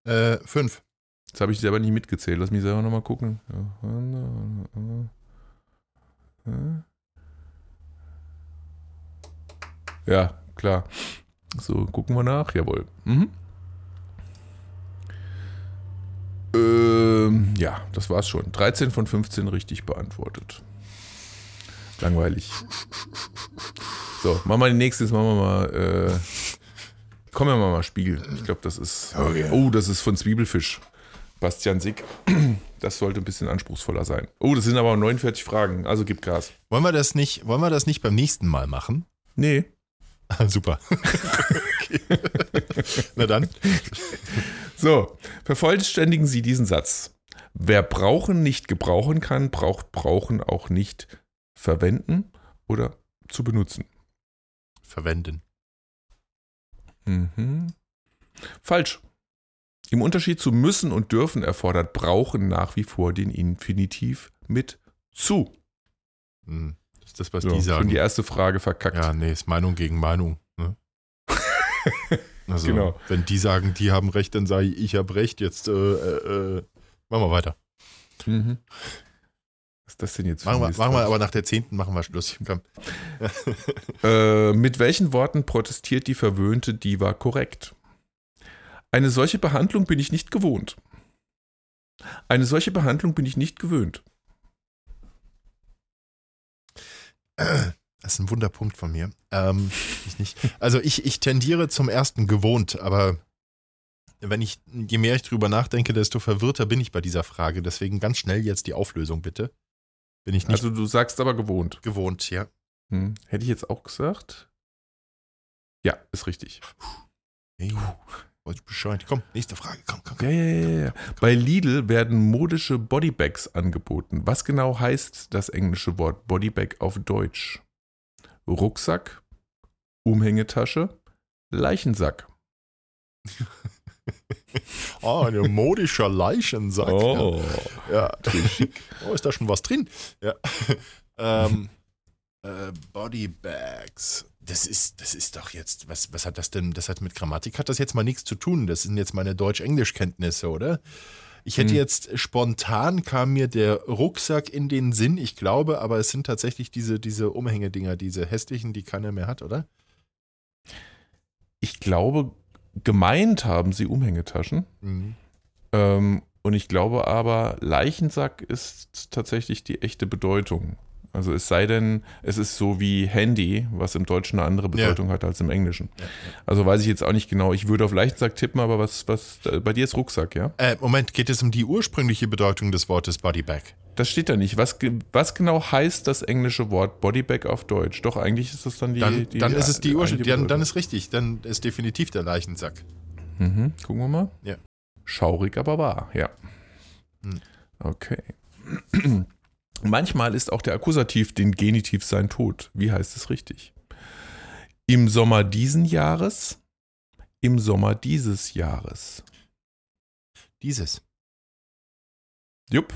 Äh, fünf. Das habe ich selber nicht mitgezählt. Lass mich selber nochmal gucken. Ja, klar. So, gucken wir nach. Jawohl. Mhm. Ähm, ja, das war's schon. 13 von 15 richtig beantwortet. Langweilig. So, machen wir die nächste. Machen wir mal. Äh, kommen wir mal, mal Spiel. Ich glaube, das ist. Oh, ja. Oh, das ist von Zwiebelfisch. Bastian Sick. Das sollte ein bisschen anspruchsvoller sein. Oh, das sind aber 49 Fragen. Also gib Gas. Wollen wir das nicht, wollen wir das nicht beim nächsten Mal machen? Nee. Ah, Super. Na dann. So, vervollständigen Sie diesen Satz. Wer brauchen nicht gebrauchen kann, braucht brauchen auch nicht verwenden oder zu benutzen. Verwenden. Mhm. Falsch. Im Unterschied zu müssen und dürfen erfordert brauchen nach wie vor den Infinitiv mit zu. Hm, Das ist das, was So, die schon sagen. die erste Frage verkackt. Ja, nee, ist Meinung gegen Meinung. Ne? Also, Genau. wenn die sagen, die haben recht, dann sage ich, ich habe recht. Jetzt äh, äh, äh, machen wir weiter. Mhm. Was ist das denn jetzt? Machen wir, machen wir aber nach der zehnten machen wir Schluss. Äh, mit welchen Worten protestiert die verwöhnte Diva korrekt? Eine solche Behandlung bin ich nicht gewohnt. Eine solche Behandlung bin ich nicht gewöhnt. Das ist ein Wunderpunkt von mir. Ähm, ich nicht. Also ich, ich tendiere zum ersten gewohnt, aber wenn ich, je mehr ich drüber nachdenke, desto verwirrter bin ich bei dieser Frage. Deswegen ganz schnell jetzt die Auflösung, bitte. Bin ich nicht Also du sagst aber gewohnt. gewohnt, ja. Hm. Hätte ich jetzt auch gesagt? Ja, ist richtig. Hey, wollte ich Bescheid. Komm, nächste Frage. Komm, komm, komm. Ja, ja, ja, ja. Bei Lidl werden modische Bodybags angeboten. Was genau heißt das englische Wort Bodybag auf Deutsch? Rucksack, Umhängetasche, Leichensack. Ah, ein modischer Leichensack. Oh. Ja. ja. Oh, ist da schon was drin? Ja. ähm, äh, Bodybags. Das ist, das ist doch jetzt, was, was hat das denn, das hat mit Grammatik, hat das jetzt mal nichts zu tun. Das sind jetzt meine Deutsch-Englisch-Kenntnisse, oder? Ich hätte Hm. jetzt spontan kam mir der Rucksack in den Sinn, ich glaube, aber es sind tatsächlich diese, diese Umhängedinger, diese hässlichen, die keiner mehr hat, oder? Ich glaube, gemeint haben sie Umhängetaschen. Mhm. Ähm, und ich glaube aber, Leichensack ist tatsächlich die echte Bedeutung. Also es sei denn, es ist so wie Handy, was im Deutschen eine andere Bedeutung hat als im Englischen. Ja, ja. Also weiß ich jetzt auch nicht genau. Ich würde auf Leichensack tippen, aber was, was, bei dir ist Rucksack, ja? Äh, Moment, geht es um die ursprüngliche Bedeutung des Wortes Bodybag? Das steht da nicht. Was, was genau heißt das englische Wort Bodybag auf Deutsch? Doch, eigentlich ist das dann die. Dann, die dann ist es die Ursprung, eigentliche dann, dann ist richtig, dann ist definitiv der Leichensack. Mhm. Gucken wir mal. Ja. Schaurig, aber wahr, ja. Hm. Okay. Manchmal ist auch der Akkusativ den Genitiv sein Tod. Wie heißt es richtig? Im Sommer diesen Jahres, im Sommer dieses Jahres. Dieses. Jupp.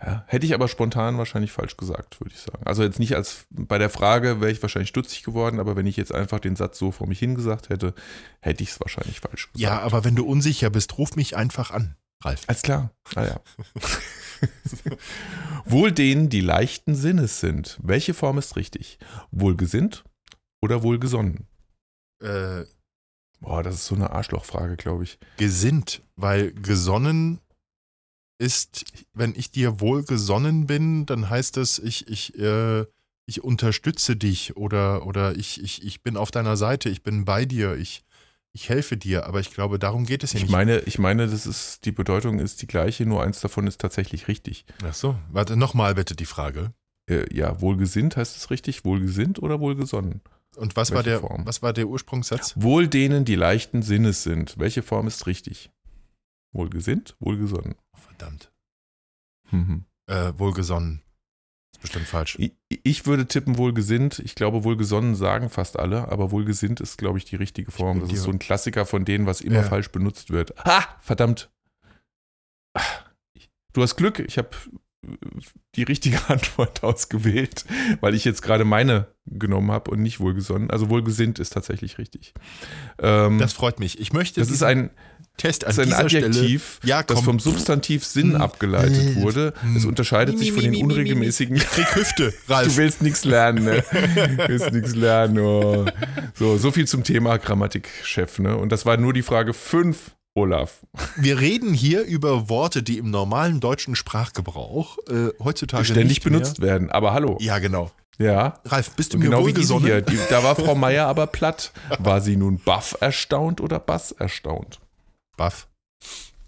Ja, hätte ich aber spontan wahrscheinlich falsch gesagt, würde ich sagen. Also jetzt nicht als bei der Frage wäre ich wahrscheinlich stutzig geworden, aber wenn ich jetzt einfach den Satz so vor mich hingesagt hätte, hätte ich es wahrscheinlich falsch gesagt. Ja, aber wenn du unsicher bist, ruf mich einfach an, Ralf. Alles klar. Ah, ja. Wohl denen, die leichten Sinnes sind. Welche Form ist richtig? Wohlgesinnt oder wohlgesonnen? Äh, Boah, das ist so eine Arschlochfrage, glaube ich. gesinnt, weil gesonnen ist, wenn ich dir wohlgesonnen bin, dann heißt es, ich, ich, äh, ich unterstütze dich oder, oder ich, ich, ich bin auf deiner Seite, ich bin bei dir, ich, ich helfe dir, aber ich glaube, darum geht es ja Ich nicht. meine, ich meine, das ist, die Bedeutung ist die gleiche, nur eins davon ist tatsächlich richtig. Ach so, warte, nochmal bitte die Frage. Äh, ja, wohlgesinnt heißt es richtig? Wohlgesinnt oder wohlgesonnen? Und was war, der, Form? was war der Ursprungssatz? Wohl denen, die leichten Sinnes sind. Welche Form ist richtig? Wohlgesinnt, wohlgesonnen. Verdammt. Mhm. Äh, wohlgesonnen. Ist bestimmt falsch. Ich, ich würde tippen wohlgesinnt. Ich glaube, wohlgesonnen sagen fast alle, aber wohlgesinnt ist, glaube ich, die richtige Form. Das ist so ein Klassiker von denen, was immer Ja. falsch benutzt wird. Ha! Verdammt! Ah, Du hast Glück, ich habe die richtige Antwort ausgewählt, weil ich jetzt gerade meine genommen habe und nicht wohlgesonnen. Also wohlgesinnt ist tatsächlich richtig. Ähm, Das freut mich. Ich möchte das ist ein, Test an das ist ein. Adjektiv, Ja, das vom Substantiv Sinn Hm. abgeleitet wurde. Es Hm. unterscheidet sich von den unregelmäßigen Krieg Hüfte, Du Ralf. willst nichts lernen, ne? Du willst nichts lernen. Oh. So, so viel zum Thema Grammatikchef, ne? Und das war nur die Frage 5, Olaf. Wir reden hier über Worte, die im normalen deutschen Sprachgebrauch äh, heutzutage Ständig benutzt werden. Aber hallo. Mehr. Ja, genau. Ja. Ralf, bist du mir genau wie diese wohlgesonnen? hier. Die, da war Frau Meier aber platt. War sie nun baff erstaunt oder bass erstaunt? Buff.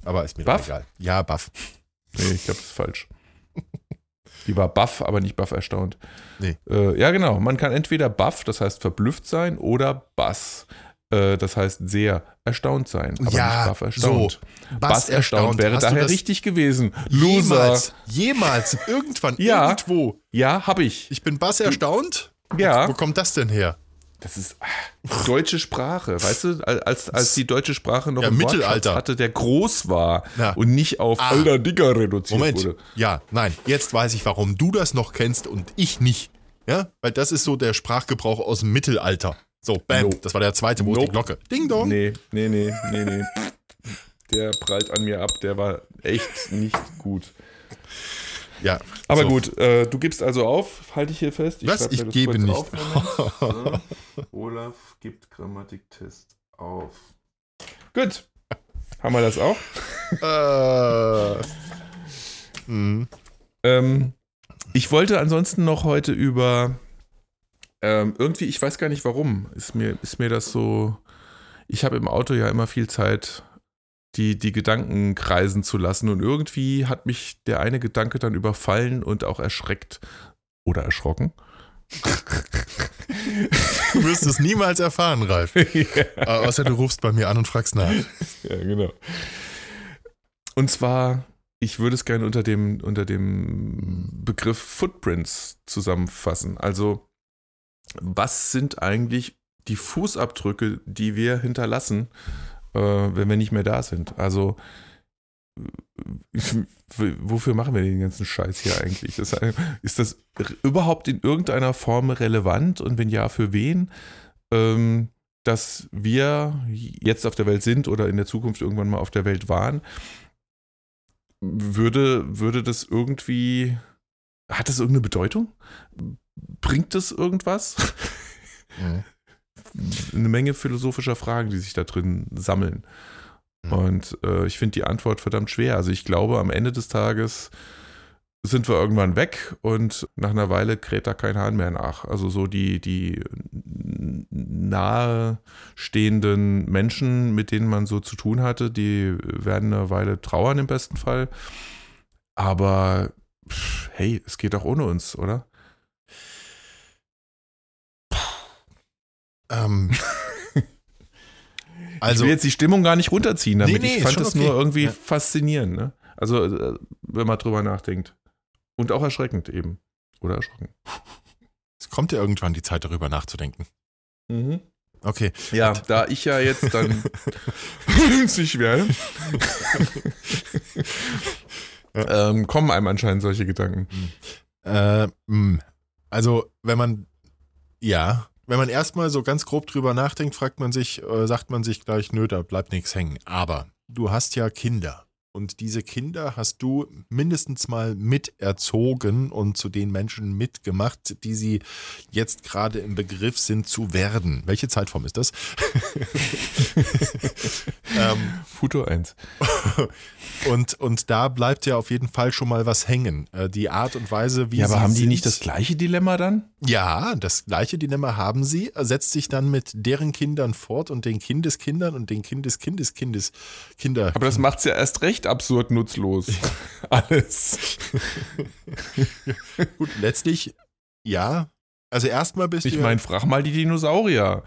Aber ist mir Buff? egal. Ja, Buff. Nee, ich glaube, das ist falsch. Die war baff, aber nicht baff erstaunt. Nee. Äh, ja, genau. Man kann entweder baff, das heißt verblüfft sein, oder bass. Äh, das heißt sehr erstaunt sein, aber Ja, nicht baff erstaunt. Bass Bass erstaunt wäre Hast daher richtig gewesen. Loser. Jemals, jemals, irgendwann, Ja. irgendwo. Ja, habe ich. Ich bin Bass erstaunt? Ja. Wo kommt das denn her? Das ist ah, deutsche Sprache, weißt du, als, als die deutsche Sprache noch Ja, einen Mittelalter. Hatte, der groß war Ja. und nicht auf Ah. alter Dicker reduziert Moment. wurde. Ja, nein, jetzt weiß ich, warum du das noch kennst und ich nicht. Ja, weil das ist so der Sprachgebrauch aus dem Mittelalter. So, bam, Nope. das war der zweite, wo ist die Nope. Glocke? Ding dong. Nee, nee, nee, nee, nee. Der prallt an mir ab, der war echt nicht gut. Ja. Aber so. gut, äh, du gibst also auf, halte ich hier fest. Was? schreib mir Ich das gebe nicht. Auf, so. Olaf gibt Grammatiktest auf. Gut. Haben wir das auch? Äh, hm. Ähm, ich wollte ansonsten noch heute über ähm, irgendwie, ich weiß gar nicht warum, ist mir, ist mir das so. Ich habe im Auto ja immer viel Zeit, die, die Gedanken kreisen zu lassen. Und irgendwie hat mich der eine Gedanke dann überfallen und auch erschreckt. Oder erschrocken. Du wirst es niemals erfahren, Ralf. Äh, Außer du rufst bei mir an und fragst nach. Ja, genau. Und zwar, ich würde es gerne unter dem, unter dem Begriff Footprints zusammenfassen. Also, was sind eigentlich die Fußabdrücke, die wir hinterlassen, äh, wenn wir nicht mehr da sind? Also, wofür machen wir den ganzen Scheiß hier eigentlich? Das, ist das überhaupt in irgendeiner Form relevant und wenn ja, für wen? Ähm, dass wir jetzt auf der Welt sind oder in der Zukunft irgendwann mal auf der Welt waren, würde, würde das irgendwie, hat das irgendeine Bedeutung? Bringt das irgendwas? Mhm. Eine Menge philosophischer Fragen, die sich da drin sammeln. Mhm. Und äh, ich finde die Antwort verdammt schwer. Also ich glaube, am Ende des Tages sind wir irgendwann weg und nach einer Weile kräht da kein Hahn mehr nach. Also so die, die nahestehenden Menschen, mit denen man so zu tun hatte, die werden eine Weile trauern im besten Fall. Aber hey, es geht auch ohne uns, oder? Ähm, Also, ich will jetzt die Stimmung gar nicht runterziehen damit. Nee, nee, ich fand es okay. nur irgendwie Ja. faszinierend, ne? Also, äh, wenn man drüber nachdenkt. Und auch erschreckend eben. Oder erschrocken. es kommt ja irgendwann die Zeit, darüber nachzudenken. Okay. Ja, da ich ja jetzt dann günstig werde, ähm, kommen einem anscheinend solche Gedanken. Äh, mh. also, wenn man, ja, wenn man erstmal so ganz grob drüber nachdenkt, fragt man sich, äh, sagt man sich gleich, nö, da bleibt nichts hängen. Aber du hast ja Kinder. Und diese Kinder hast du mindestens mal miterzogen und zu den Menschen mitgemacht, die sie jetzt gerade im Begriff sind zu werden. Welche Zeitform ist das? ähm, Futur 1. und, und da bleibt ja auf jeden Fall schon mal was hängen. Äh, Die Art und Weise, wie Ja, aber sie haben die sind, nicht das gleiche Dilemma dann? Ja, das gleiche Dilemma haben sie, setzt sich dann mit deren Kindern fort und den Kindeskindern und den Kindeskindeskindes Kinder. Aber das macht es ja erst recht absurd nutzlos. Alles. Gut, letztlich, ja. Also erstmal bist Ich du. ja- meine, frag mal die Dinosaurier.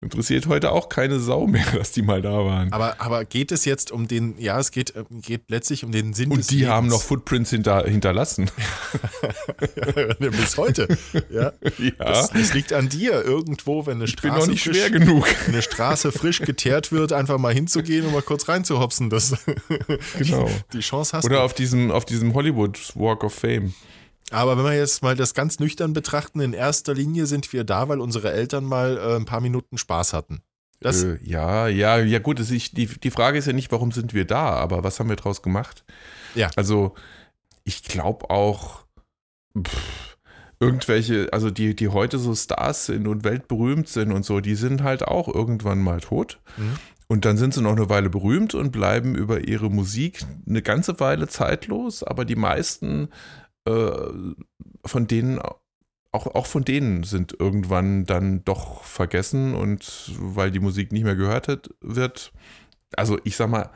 Interessiert heute auch keine Sau mehr, dass die mal da waren. aber, aber geht es jetzt um den, ja, es geht, äh, geht letztlich um den Sinn des Und die haben noch Lebens. Footprints hinter, hinterlassen. Bis heute. Ja. Ja. Das, das liegt an dir irgendwo, wenn eine Ich bin Straße, noch nicht frisch, schwer genug. wenn eine Straße frisch geteert wird, einfach mal hinzugehen und mal kurz reinzuhopsen. Das, Genau. die Chance hast Oder du. auf diesem, auf diesem Hollywood Walk of Fame. Aber wenn wir jetzt mal das ganz nüchtern betrachten, in erster Linie sind wir da, weil unsere Eltern mal äh, ein paar Minuten Spaß hatten. Das, Äh, ja, ja, ja, gut. Ist, die, die Frage ist ja nicht, warum sind wir da, aber was haben wir draus gemacht? Ja. Also, ich glaube auch, pff, irgendwelche, also die, die heute so Stars sind und weltberühmt sind und so, die sind halt auch irgendwann mal tot. Mhm. Und dann sind sie noch eine Weile berühmt und bleiben über ihre Musik eine ganze Weile zeitlos, aber die meisten von denen, auch, auch von denen sind irgendwann dann doch vergessen und weil die Musik nicht mehr gehört wird. Also ich sag mal,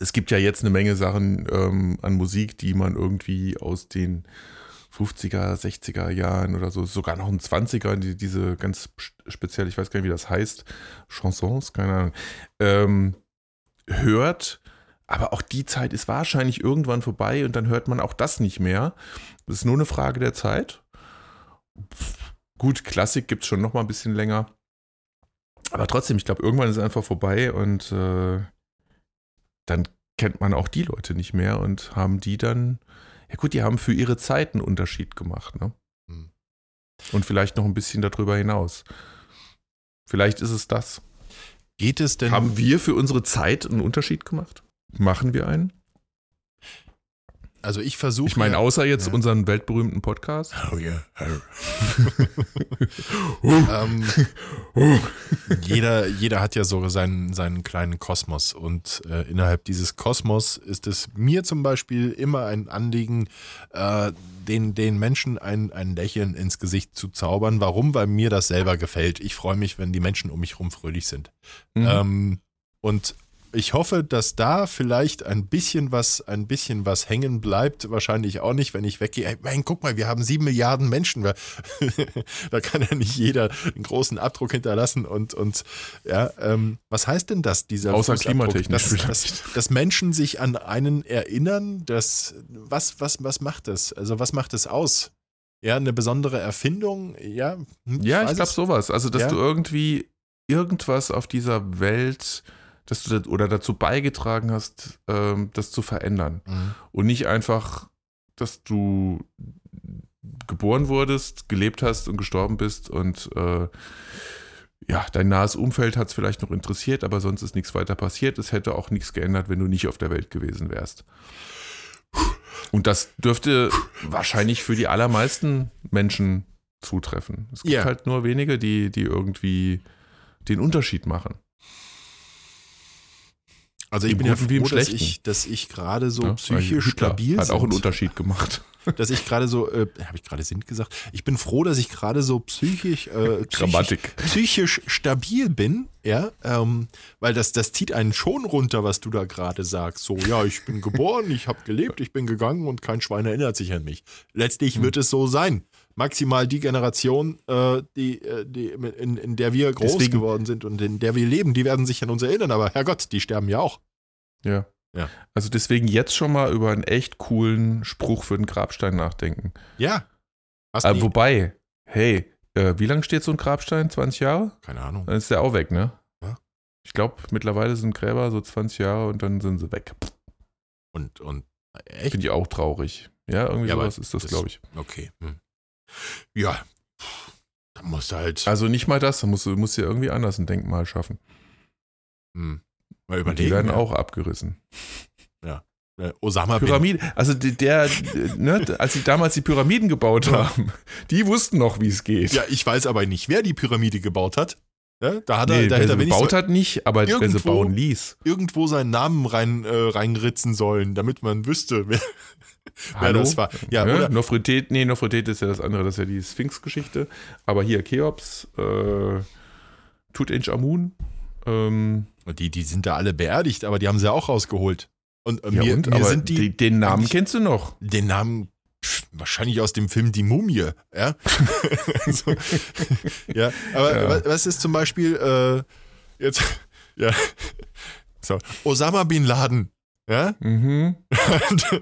es gibt ja jetzt eine Menge Sachen ähm, an Musik, die man irgendwie aus den 50er, 60er Jahren oder so, sogar noch in 20er, die, diese ganz speziell, ich weiß gar nicht, wie das heißt, Chansons, keine Ahnung, ähm, hört. Aber auch die Zeit ist wahrscheinlich irgendwann vorbei und dann hört man auch das nicht mehr. Das ist nur eine Frage der Zeit. Pff, gut, Klassik gibt es schon noch mal ein bisschen länger. Aber trotzdem, ich glaube, irgendwann ist es einfach vorbei und äh, dann kennt man auch die Leute nicht mehr und haben die dann, ja gut, die haben für ihre Zeit einen Unterschied gemacht, ne? Hm. Und vielleicht noch ein bisschen darüber hinaus. Vielleicht ist es das. geht es denn. Haben wir für unsere Zeit einen Unterschied gemacht? Machen wir einen? Also ich versuche. Ich meine, außer jetzt Ja. unseren weltberühmten Podcast. Oh ja. ähm, jeder, jeder hat ja so seinen, seinen kleinen Kosmos und äh, innerhalb dieses Kosmos ist es mir zum Beispiel immer ein Anliegen, äh, den, den Menschen ein, ein Lächeln ins Gesicht zu zaubern. Warum? Weil mir das selber gefällt. Ich freue mich, wenn die Menschen um mich herum fröhlich sind. Mhm. Ähm, und ich hoffe, dass da vielleicht ein bisschen was, ein bisschen was hängen bleibt. Wahrscheinlich auch nicht, wenn ich weggehe. Hey, mein, guck mal, wir haben sieben Milliarden Menschen. da kann ja nicht jeder einen großen Abdruck hinterlassen. Und, und ja, ähm, was heißt denn das, dieser Außer klimatechnisch dass, dass, dass Menschen sich an einen erinnern, dass, was, was, was macht das? Also, was macht es aus? Ja, eine besondere Erfindung? Ja, hm, Ja, ich glaube sowas. Also, dass Ja. du irgendwie irgendwas auf dieser Welt, dass du da, oder dazu beigetragen hast, ähm, das zu verändern. Mhm. Und nicht einfach, dass du geboren wurdest, gelebt hast und gestorben bist und äh, ja, dein nahes Umfeld hat es vielleicht noch interessiert, aber sonst ist nichts weiter passiert. Es hätte auch nichts geändert, wenn du nicht auf der Welt gewesen wärst. Und das dürfte wahrscheinlich für die allermeisten Menschen zutreffen. Es gibt Ja. halt nur wenige, die, die irgendwie den Unterschied machen. Also ich bin ja froh, dass ich, dass ich gerade so Ja, psychisch Hitler stabil Hat auch einen. Unterschied gemacht. dass ich gerade so, äh, habe ich gerade sind gesagt? Ich bin froh, dass ich gerade so psychisch, äh, psychisch, psychisch stabil bin, ja, ähm, weil das, das zieht einen schon runter, was du da gerade sagst. So, ja, ich bin geboren, ich habe gelebt, ich bin gegangen und kein Schwein erinnert sich an mich. Letztlich Hm. wird es so sein. Maximal die Generation, äh, die, äh, die, in, in der wir groß Deswegen- geworden sind und in der wir leben, die werden sich an uns erinnern, aber Herrgott, die sterben ja auch. Ja. Ja. Also deswegen jetzt schon mal über einen echt coolen Spruch für den Grabstein nachdenken. Ja. Äh, wobei, hey, äh, wie lange steht so ein Grabstein? 20 Jahre? Keine Ahnung. Dann ist der auch weg, ne? Ja. Ich glaube, mittlerweile sind Gräber so 20 Jahre und dann sind sie weg. Und, und echt? Finde ich auch traurig. Ja, irgendwie Ja, sowas ist das, das- glaube ich. Okay. Hm. Ja. Da musst du halt Also nicht mal das, da musst du musst dir irgendwie anders ein Denkmal schaffen. hm, mal Und die überlegen. werden ja. auch abgerissen. Äh, Osama Bin. Pyramide, also der, ne, als sie damals die Pyramiden gebaut Ja. haben, die wussten noch, wie es geht. Ja, ich weiß aber nicht, wer die Pyramide gebaut hat. Ja, da hat er, nee, da wer hätte sie er wenigstens gebaut hat nicht, aber wer sie irgendwo- bauen ließ. irgendwo seinen Namen rein, äh, reinritzen sollen, damit man wüsste, wer, wer das war. Ja, Ja, oder? Nofretet, nee, Nofretet ist ja das andere, das ist ja die Sphinx-Geschichte. Aber hier Cheops, äh, Tutanchamun, ähm, Die, die sind da alle beerdigt, aber die haben sie auch rausgeholt. Und äh, ja mir, und, mir sind die, den Namen eigentlich- kennst du noch. den Namen wahrscheinlich aus dem Film Die Mumie. Ja, so, ja aber Ja. wa- was ist zum Beispiel äh, jetzt, ja, so, Osama Bin Laden. Ja, Mhm.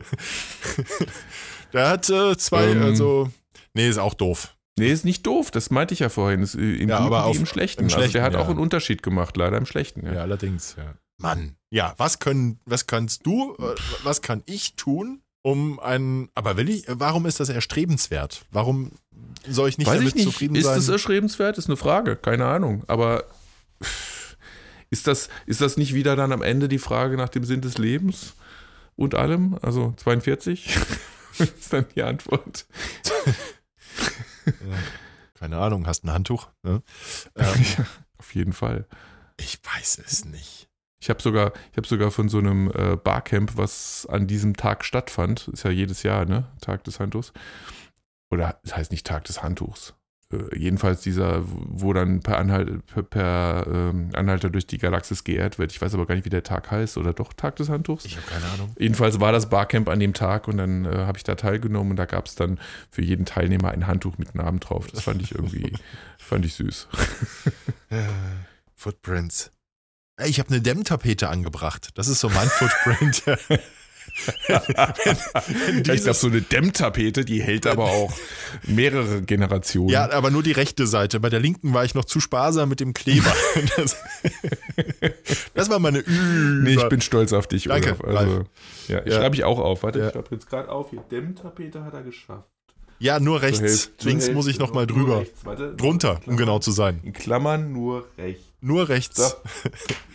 der hat äh, zwei, Ähm. also, nee, ist auch doof. Nee, ist nicht doof, das meinte ich ja vorhin. Ist, äh, Im Ja, Guten aber auf- im Schlechten. im also der Schlechten, hat ja. auch einen Unterschied gemacht, leider im Schlechten. Ja, Ja. allerdings, ja. Mann, ja, was können, was kannst du, äh, was kann ich tun, um einen, aber will ich, warum ist das erstrebenswert? Warum soll ich nicht Weiß damit ich nicht, zufrieden ist sein? das erstrebenswert? Ist eine Frage, keine Ahnung. Aber ist das, ist das nicht wieder dann am Ende die Frage nach dem Sinn des Lebens und allem? Also 42 ist dann die Antwort. Keine Ahnung, hast ein Handtuch? Ne? Ähm, Ja, auf jeden Fall. ich weiß es nicht. Ich habe sogar, ich habe sogar von so einem äh, Barcamp, was an diesem Tag stattfand, ist ja jedes Jahr, ne? Tag des Handtuchs. Oder das heißt nicht Tag des Handtuchs. Äh, jedenfalls dieser, wo dann per, Anhalt, per, per ähm, Anhalter durch die Galaxis geehrt wird. Ich weiß aber gar nicht, wie der Tag heißt oder doch Tag des Handtuchs. Ich habe keine Ahnung. Jedenfalls war das Barcamp an dem Tag und dann äh, habe ich da teilgenommen und da gab es dann für jeden Teilnehmer ein Handtuch mit Namen drauf. Das fand ich irgendwie, fand ich süß. Äh, Footprints. Ich habe eine Dämmtapete angebracht. Das ist so mein Footprint. Ich glaube, so eine Dämmtapete, die hält aber auch mehrere Generationen. ja, aber nur die rechte Seite. Bei der linken war ich noch zu sparsam mit dem Kleber. Das, das war meine Ü. nee, ich bin stolz auf dich, Danke, Olaf. Also, ja, ich Ja. schreibe ich auch auf. Warte, Ja. ich schreibe jetzt gerade auf. Hier, Dämmtapete hat er geschafft. Ja, nur rechts. Zur Links Hälfte, muss ich noch mal nur drüber. rechts. Warte, Drunter, um genau zu sein. In Klammern nur rechts. Nur rechts. So.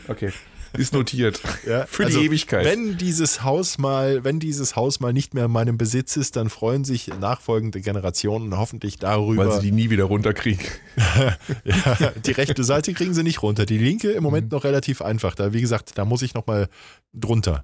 Okay. Ist notiert. Ja, Für also, die Ewigkeit. Wenn dieses Haus mal, wenn dieses Haus mal nicht mehr in meinem Besitz ist, dann freuen sich nachfolgende Generationen hoffentlich darüber. Weil sie die nie wieder runterkriegen. ja, die rechte Seite kriegen sie nicht runter. Die linke im Moment Mhm. noch relativ einfach. Da, wie gesagt, da muss ich noch mal drunter.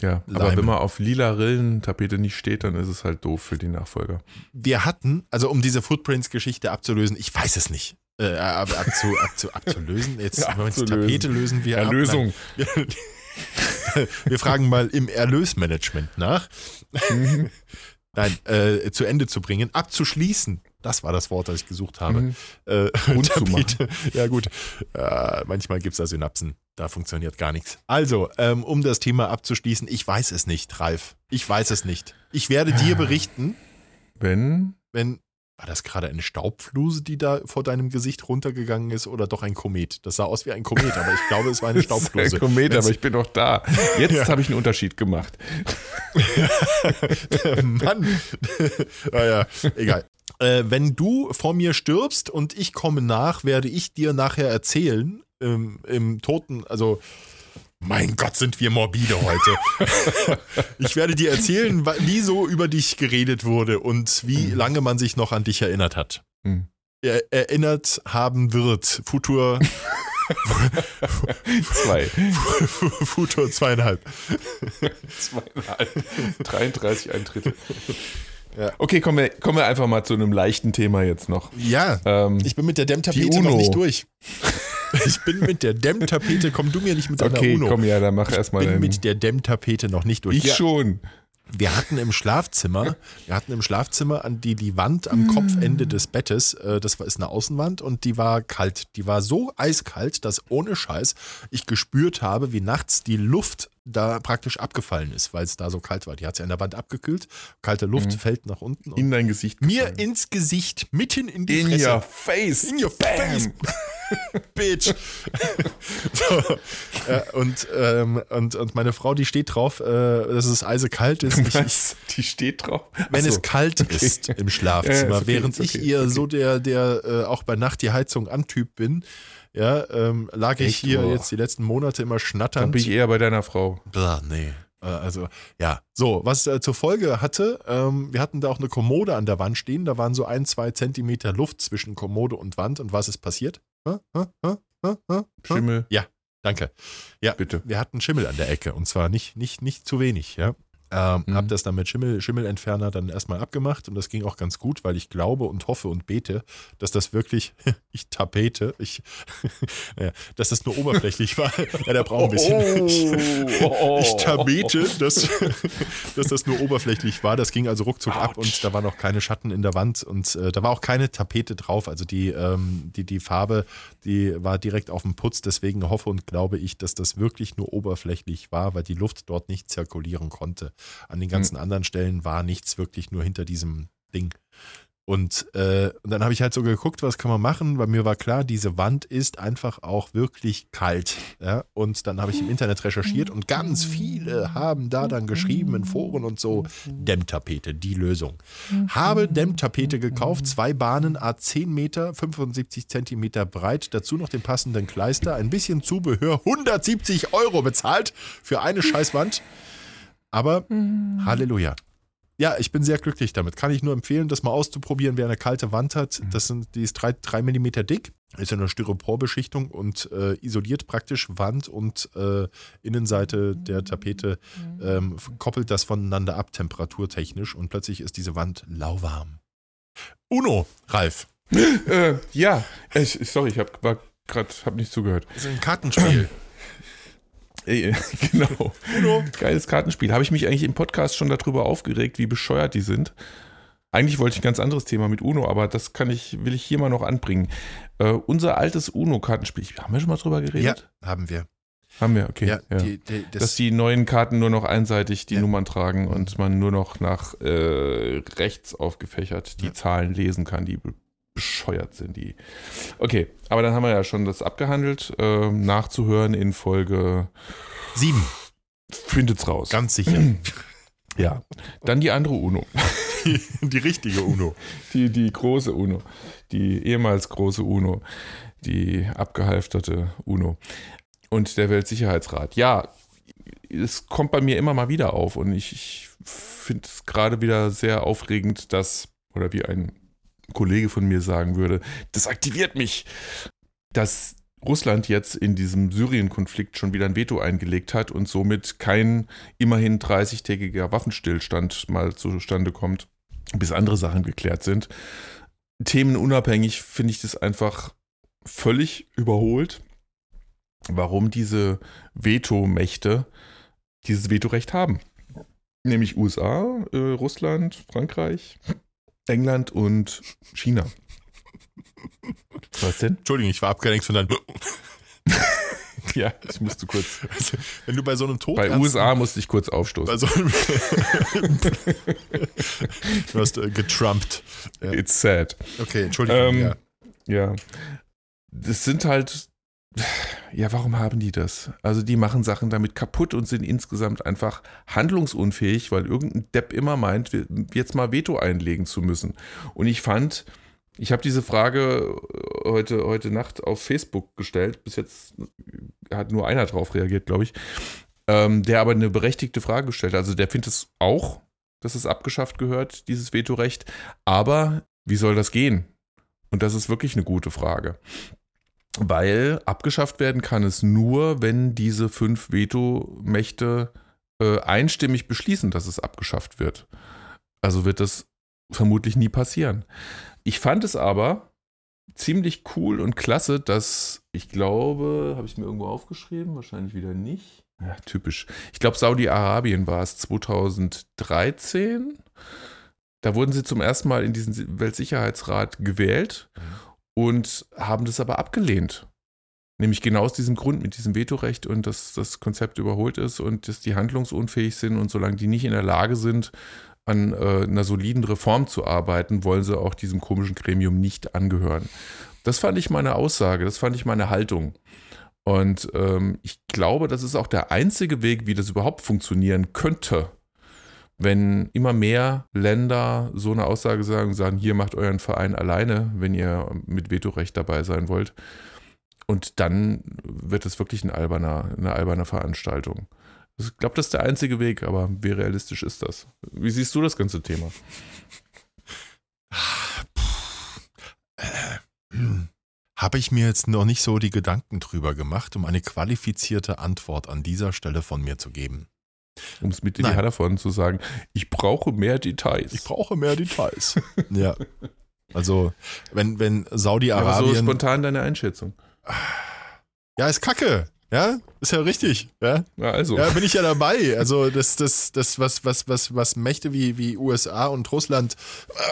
Ja, aber Leime. wenn man auf lila Rillentapete nicht steht, dann ist es halt doof für die Nachfolger. Wir hatten, also um diese Footprints-Geschichte abzulösen, ich weiß es nicht. Äh, ab, abzu, abzu, abzulösen. Jetzt Ja, Moment, die abzulösen. Tapete lösen wir ab. Erlösung. Wir, wir fragen mal im Erlösmanagement nach. Mhm. Nein, äh, zu Ende zu bringen, abzuschließen. Das war das Wort, das ich gesucht habe. Mhm. Äh, Tapete. Ja, gut. Äh, manchmal gibt es da Synapsen. Da funktioniert gar nichts. Also, ähm, um das Thema abzuschließen, ich weiß es nicht, Ralf. Ich weiß es nicht. Ich werde dir berichten, Wenn wenn. War das gerade eine Staubfluse, die da vor deinem Gesicht runtergegangen ist oder doch ein Komet? Das sah aus wie ein Komet, aber ich glaube, es war eine Staubfluse. ein Komet, Wenn's- aber ich bin doch da. Jetzt Ja. habe ich einen Unterschied gemacht. Mann. naja, egal. Äh, wenn du vor mir stirbst und ich komme nach, werde ich dir nachher erzählen, ähm, im Toten, also mein Gott, sind wir morbide heute. ich werde dir erzählen, wie so über dich geredet wurde und wie lange man sich noch an dich erinnert hat. Hm. Er, erinnert haben wird. Futur, Zwei. Futur zweieinhalb. Zweieinhalb. 33, ein Drittel. Ja. Okay, kommen wir, kommen wir einfach mal zu einem leichten Thema jetzt noch. Ja, Ähm, Ich bin mit der Dämmtapete noch nicht durch. Ich bin mit der Dämmtapete, komm du mir nicht mit deiner okay, Uno. komm ja, dann mach ich erstmal bin den. mit der Dämmtapete noch nicht durch. Ich Ja, schon. wir hatten im Schlafzimmer, wir hatten im Schlafzimmer an die, die Wand am Kopfende des Bettes, äh, das war, ist eine Außenwand und die war kalt. Die war so eiskalt, dass ohne Scheiß ich gespürt habe, wie nachts die Luft da praktisch abgefallen ist, weil es da so kalt war. Die hat sich an der Wand abgekühlt, kalte Luft Mhm. fällt nach unten In dein Gesicht. mir gefallen. ins Gesicht, mitten in die in Fresse. your face. In your face, Bitch. so, äh, und, ähm, und, und meine Frau, die steht drauf, äh, dass es eisekalt ist. Ich? Die steht drauf. wenn Ach es kalt Okay. ist im Ja, Schlafzimmer, ist okay, während ist ich okay, ihr okay. so der, der äh, auch bei Nacht die Heizung antyp bin, ja, ähm, lag ich Echt? hier Boah. jetzt die letzten Monate immer Dann schnatternd. bin ich eher bei deiner Frau. Blah, nee. Äh, Also, ja. So, was äh, zur Folge hatte, ähm, wir hatten da auch eine Kommode an der Wand stehen. Da waren so ein, zwei Zentimeter Luft zwischen Kommode und Wand. Und was ist passiert? Hä? Hä? Hä? Schimmel, Danke. Ja, bitte. wir hatten Schimmel an der Ecke. Und zwar nicht, nicht, nicht zu wenig, ja. Ähm, Mhm. Hab das dann mit Schimmel, Schimmelentferner dann erstmal abgemacht und das ging auch ganz gut, weil ich glaube und hoffe und bete, dass das wirklich, ich tapete, ich, ja, dass das nur oberflächlich war. Ja, der braucht ein bisschen. Oh. Ich tabete, dass, dass das nur oberflächlich war. Das ging also ruckzuck ab Autsch. und da waren auch keine Schatten in der Wand und äh, da war auch keine Tapete drauf. Also die, ähm, die, die Farbe, die war direkt auf dem Putz. Deswegen hoffe und glaube ich, dass das wirklich nur oberflächlich war, weil die Luft dort nicht zirkulieren konnte. An den ganzen anderen Stellen war nichts wirklich nur hinter diesem Ding. Und, äh, und dann habe ich halt so geguckt, was kann man machen, weil mir war klar, diese Wand ist einfach auch wirklich kalt. Ja? Und dann habe ich im Internet recherchiert und ganz viele haben da dann geschrieben in Foren und so, Dämmtapete, die Lösung. Habe Dämmtapete gekauft, zwei Bahnen, a 10 Meter, 75 Zentimeter breit, dazu noch den passenden Kleister, ein bisschen Zubehör, 170 Euro bezahlt für eine Scheißwand. Aber Halleluja. Ja, ich bin sehr glücklich damit. Kann ich nur empfehlen, das mal auszuprobieren, wer eine kalte Wand hat. Das sind, die ist 3, 3 mm dick, ist eine Styroporbeschichtung und äh, isoliert praktisch Wand und äh, Innenseite der Tapete, ähm, koppelt das voneinander ab, temperaturtechnisch und plötzlich ist diese Wand lauwarm. Uno, Ralf. Äh, ja, ich, sorry, ich habe gerade hab nicht zugehört. Das ist ein Kartenspiel. Ey, genau. Uno. Geiles Kartenspiel. Habe ich mich eigentlich im Podcast schon darüber aufgeregt, wie bescheuert die sind? Eigentlich wollte ich ein ganz anderes Thema mit Uno, aber das kann ich, will ich hier mal noch anbringen. Äh, unser altes Uno-Kartenspiel, haben wir schon mal drüber Ja, geredet? haben wir. Haben wir, okay. Ja, ja. Die, die, das, Dass die neuen Karten nur noch einseitig die Ja. Nummern tragen und man nur noch nach äh, rechts aufgefächert die Ja. Zahlen lesen kann, die bescheuert sind. Die. Okay, aber dann haben wir ja schon das abgehandelt. Ähm, nachzuhören in Folge sieben, findet's raus. ganz sicher. ja. Dann die andere Uno. die, die richtige Uno. Die, die große Uno. Die ehemals große Uno. Die abgehalfterte Uno. und der Weltsicherheitsrat. Ja, es kommt bei mir immer mal wieder auf und ich, ich finde es gerade wieder sehr aufregend, dass, oder wie ein Kollege von mir sagen würde, das aktiviert mich, dass Russland jetzt in diesem Syrien-Konflikt schon wieder ein Veto eingelegt hat und somit kein immerhin 30-tägiger Waffenstillstand mal zustande kommt, bis andere Sachen geklärt sind. Themenunabhängig finde ich das einfach völlig überholt, warum diese Vetomächte dieses Vetorecht haben. Nämlich USA, äh, Russland, Frankreich, England und China. Was denn? Entschuldigung, ich war abgelenkt von deinem. ja, ich musste kurz. Also, wenn du bei so einem Tod. Bei USA musste ich kurz aufstoßen. Bei so einem du hast äh, getrumpt. Ja. It's sad. Okay, Entschuldigung. Ähm, ja. ja. Das sind halt. Ja, warum haben die das? Also die machen Sachen damit kaputt und sind insgesamt einfach handlungsunfähig, weil irgendein Depp immer meint, jetzt mal Veto einlegen zu müssen. Und ich fand, ich habe diese Frage äh, heute, heute Nacht auf Facebook gestellt. Bis jetzt hat nur einer drauf reagiert, glaube ich. Ähm, der aber eine berechtigte Frage gestellt. Also der findet es auch, dass es abgeschafft gehört, dieses Vetorecht. Aber wie soll das gehen? Und das ist wirklich eine gute Frage. Weil abgeschafft werden kann es nur, wenn diese fünf Vetomächte äh, einstimmig beschließen, dass es abgeschafft wird. Also wird das vermutlich nie passieren. Ich fand es aber ziemlich cool und klasse, dass ich glaube, habe ich mir irgendwo aufgeschrieben, wahrscheinlich wieder nicht. Ja, typisch. Ich glaube, Saudi-Arabien war es 2013. Da wurden sie zum ersten Mal in diesen Weltsicherheitsrat gewählt und haben das aber abgelehnt. Nämlich genau aus diesem Grund mit diesem Vetorecht und dass das Konzept überholt ist und dass die handlungsunfähig sind und solange die nicht in der Lage sind, an äh, einer soliden Reform zu arbeiten, wollen sie auch diesem komischen Gremium nicht angehören. Das fand ich meine Aussage, das fand ich meine Haltung. Und ähm, ich glaube, das ist auch der einzige Weg, wie das überhaupt funktionieren könnte, wenn immer mehr Länder so eine Aussage sagen, sagen, hier macht euren Verein alleine, wenn ihr mit Vetorecht dabei sein wollt. Und dann wird es wirklich ein alberner, eine alberne Veranstaltung. Ich glaube, das ist der einzige Weg, aber wie realistisch ist das? Wie siehst du das ganze Thema? Habe ich mir jetzt noch nicht so die Gedanken drüber gemacht, um eine qualifizierte Antwort an dieser Stelle von mir zu geben. Um es mit dir davon zu sagen, ich brauche mehr Details. Ich brauche mehr Details. ja. Also, wenn, wenn Saudi-Arabien. So spontan deine Einschätzung. Ja, ist kacke. Ja, ist ja richtig. Ja, ja also. Ja, bin ich ja dabei. Also das, das, das, was, was, was, was Mächte wie, wie USA und Russland,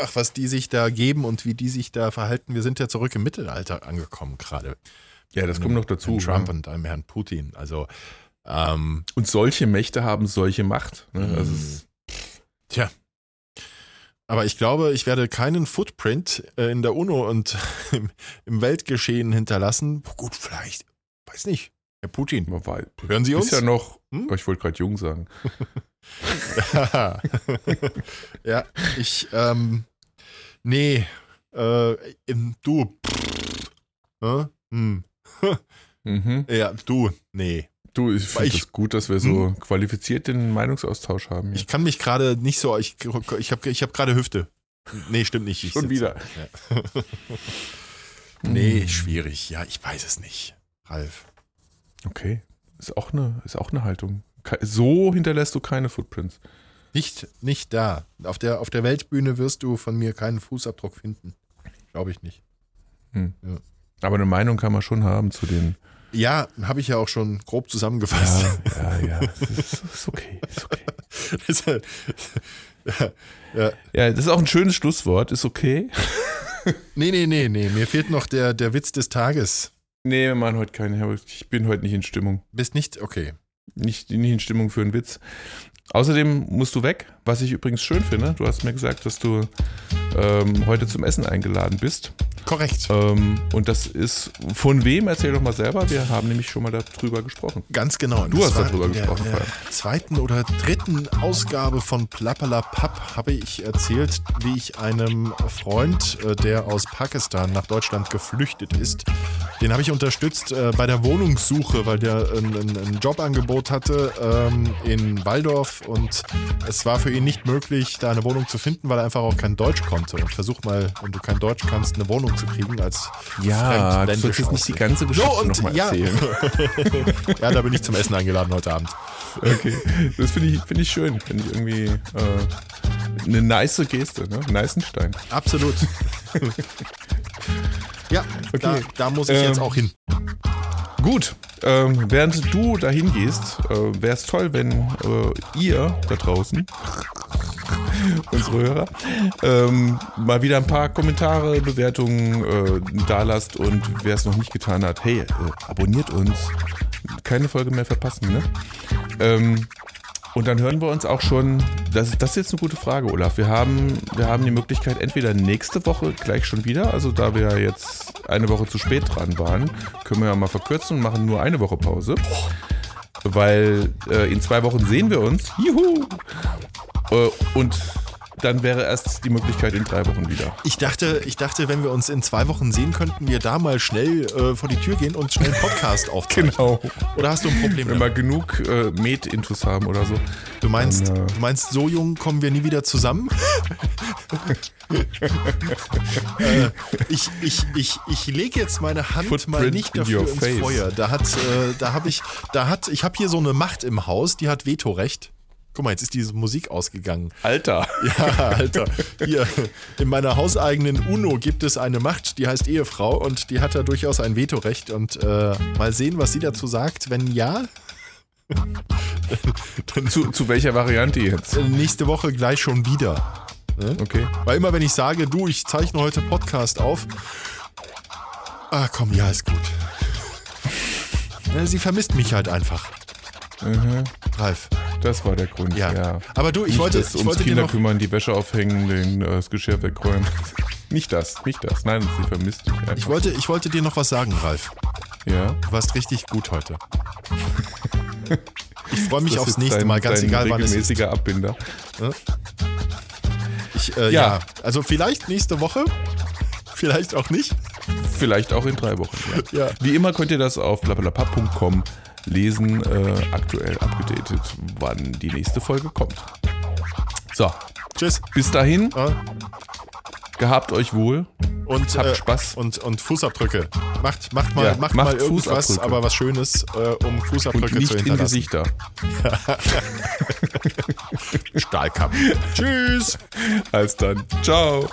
ach, was die sich da geben und wie die sich da verhalten, wir sind ja zurück im Mittelalter angekommen gerade. Ja, das kommt noch dazu. Trump ja. und einem Herrn Putin. Also ähm, und solche Mächte haben solche Macht. Ne? Also mhm. tja. Aber ich glaube, ich werde keinen Footprint äh, in der UNO und im, im Weltgeschehen hinterlassen. Gut, vielleicht, weiß nicht. Herr Putin, war, hören Sie uns? Ist ja noch, hm? ich wollte gerade jung sagen. ja, ich, ähm, nee, äh, du, äh, hm. mhm. ja, du, nee. Du, ich finde es gut, dass wir so hm? qualifiziert den Meinungsaustausch haben. Ja. Ich kann mich gerade nicht so, ich, ich habe ich hab gerade Hüfte. Nee, stimmt nicht. Schon wieder. Ja. nee, schwierig. Ja, ich weiß es nicht. Ralf. Okay. Ist auch eine, ist auch eine Haltung. So hinterlässt du keine Footprints. Nicht, nicht da. Auf der, auf der Weltbühne wirst du von mir keinen Fußabdruck finden. Glaube ich nicht. Hm. Ja. Aber eine Meinung kann man schon haben zu den. Ja, habe ich ja auch schon grob zusammengefasst. Ja, ja, ja. ist, ist okay. Ist okay. das, ja, ja. ja, das ist auch ein schönes Schlusswort. Ist okay. nee, nee, nee, nee. Mir fehlt noch der, der Witz des Tages. Nee, wir machen heute keine. Ich bin heute nicht in Stimmung. Bist nicht? Okay. Nicht, nicht in Stimmung für einen Witz. Außerdem musst du weg, was ich übrigens schön finde. Du hast mir gesagt, dass du ähm, heute zum Essen eingeladen bist. Korrekt. Ähm, und das ist von wem? Erzähl doch mal selber. Wir haben nämlich schon mal darüber gesprochen. Ganz genau. Du Das hast darüber in der, gesprochen, In der Falk. zweiten oder dritten Ausgabe von Plappalapapp habe ich erzählt, wie ich einem Freund, äh, der aus Pakistan nach Deutschland geflüchtet ist, den habe ich unterstützt äh, bei der Wohnungssuche, weil der ein, ein, ein Jobangebot hatte ähm, in Waldorf und es war für ihn nicht möglich, da eine Wohnung zu finden, weil er einfach auch kein Deutsch konnte. Und versuch mal, wenn du kein Deutsch kannst, eine Wohnung zu kriegen als Ja, du solltest nicht die ganze Geschichte So, und nochmal ja. erzählen. Ja, da bin ich zum Essen eingeladen heute Abend. Okay. Das finde ich, find ich schön. Finde ich irgendwie äh, eine nice Geste, ne? Neißenstein. Absolut. ja, da, Okay. da muss ich Ähm, jetzt auch hin. Gut, ähm, während du dahin gehst, äh, wäre es toll, wenn äh, ihr da draußen, unsere Hörer, ähm, mal wieder ein paar Kommentare, Bewertungen äh, da lasst und wer es noch nicht getan hat, hey, äh, abonniert uns. Keine Folge mehr verpassen, ne? Ähm, und dann hören wir uns auch schon, das, das ist jetzt eine gute Frage, Olaf. Wir haben, wir haben die Möglichkeit, entweder nächste Woche gleich schon wieder, also da wir ja jetzt eine Woche zu spät dran waren, können wir ja mal verkürzen und machen nur eine Woche Pause. Weil äh, in zwei Wochen sehen wir uns. Juhu! Äh, und dann wäre erst die Möglichkeit in drei Wochen wieder. Ich dachte, ich dachte, wenn wir uns in zwei Wochen sehen, könnten wir da mal schnell äh, vor die Tür gehen und schnell einen Podcast aufzeichnen. Genau. Oder hast du ein Problem Wenn wir genug äh, Med-Intus haben oder so. Du meinst, Dann, äh, du meinst, so jung kommen wir nie wieder zusammen? äh, ich, ich, ich, ich lege jetzt meine Hand mal Footprint nicht in dafür ins face. Feuer. Da hat, äh, da habe ich, da hat, ich habe hier so eine Macht im Haus, die hat Vetorecht. Guck mal, jetzt ist diese Musik ausgegangen. Alter. Ja, Alter. Hier, in meiner hauseigenen UNO gibt es eine Macht, die heißt Ehefrau und die hat da durchaus ein Vetorecht. Und äh, mal sehen, was sie dazu sagt. Wenn ja, dann Zu, zu welcher Variante jetzt? äh, nächste Woche gleich schon wieder. Okay. Weil immer, wenn ich sage, du, ich zeichne heute Podcast auf, ah komm, ja, ist gut. Ja, sie vermisst mich halt einfach. Mhm. Ralf. Das war der Grund, Ja. ja. Aber du, ich nicht wollte, das ich ums wollte dir Kinder kümmern, die Wäsche aufhängen, den, äh, das Geschirr wegräumen. nicht das, nicht das. Nein, sie vermisst dich einfach. ich wollte, ich wollte dir noch was sagen, Ralf. ja. Du warst richtig gut heute. Ich freue mich Das aufs nächste dein- Mal, ganz egal wann es ist. regelmäßiger Abbinder. Ich, äh, Ja. ja. also vielleicht nächste Woche, vielleicht auch nicht. Vielleicht auch in drei Wochen. Ja. Ja. Wie immer könnt ihr das auf blablabla.com lesen, äh, aktuell abgedatet, wann die nächste Folge kommt. So, Tschüss. bis dahin, Ja. gehabt euch wohl. Und, Habt äh, Spaß. Und, und Fußabdrücke. Macht, macht mal, Ja, macht macht mal irgendwas, aber was Schönes, äh, um Und Fußabdrücke nicht zu in hinterlassen. Gesichter. Stahlkappen. Tschüss. Als dann. Ciao.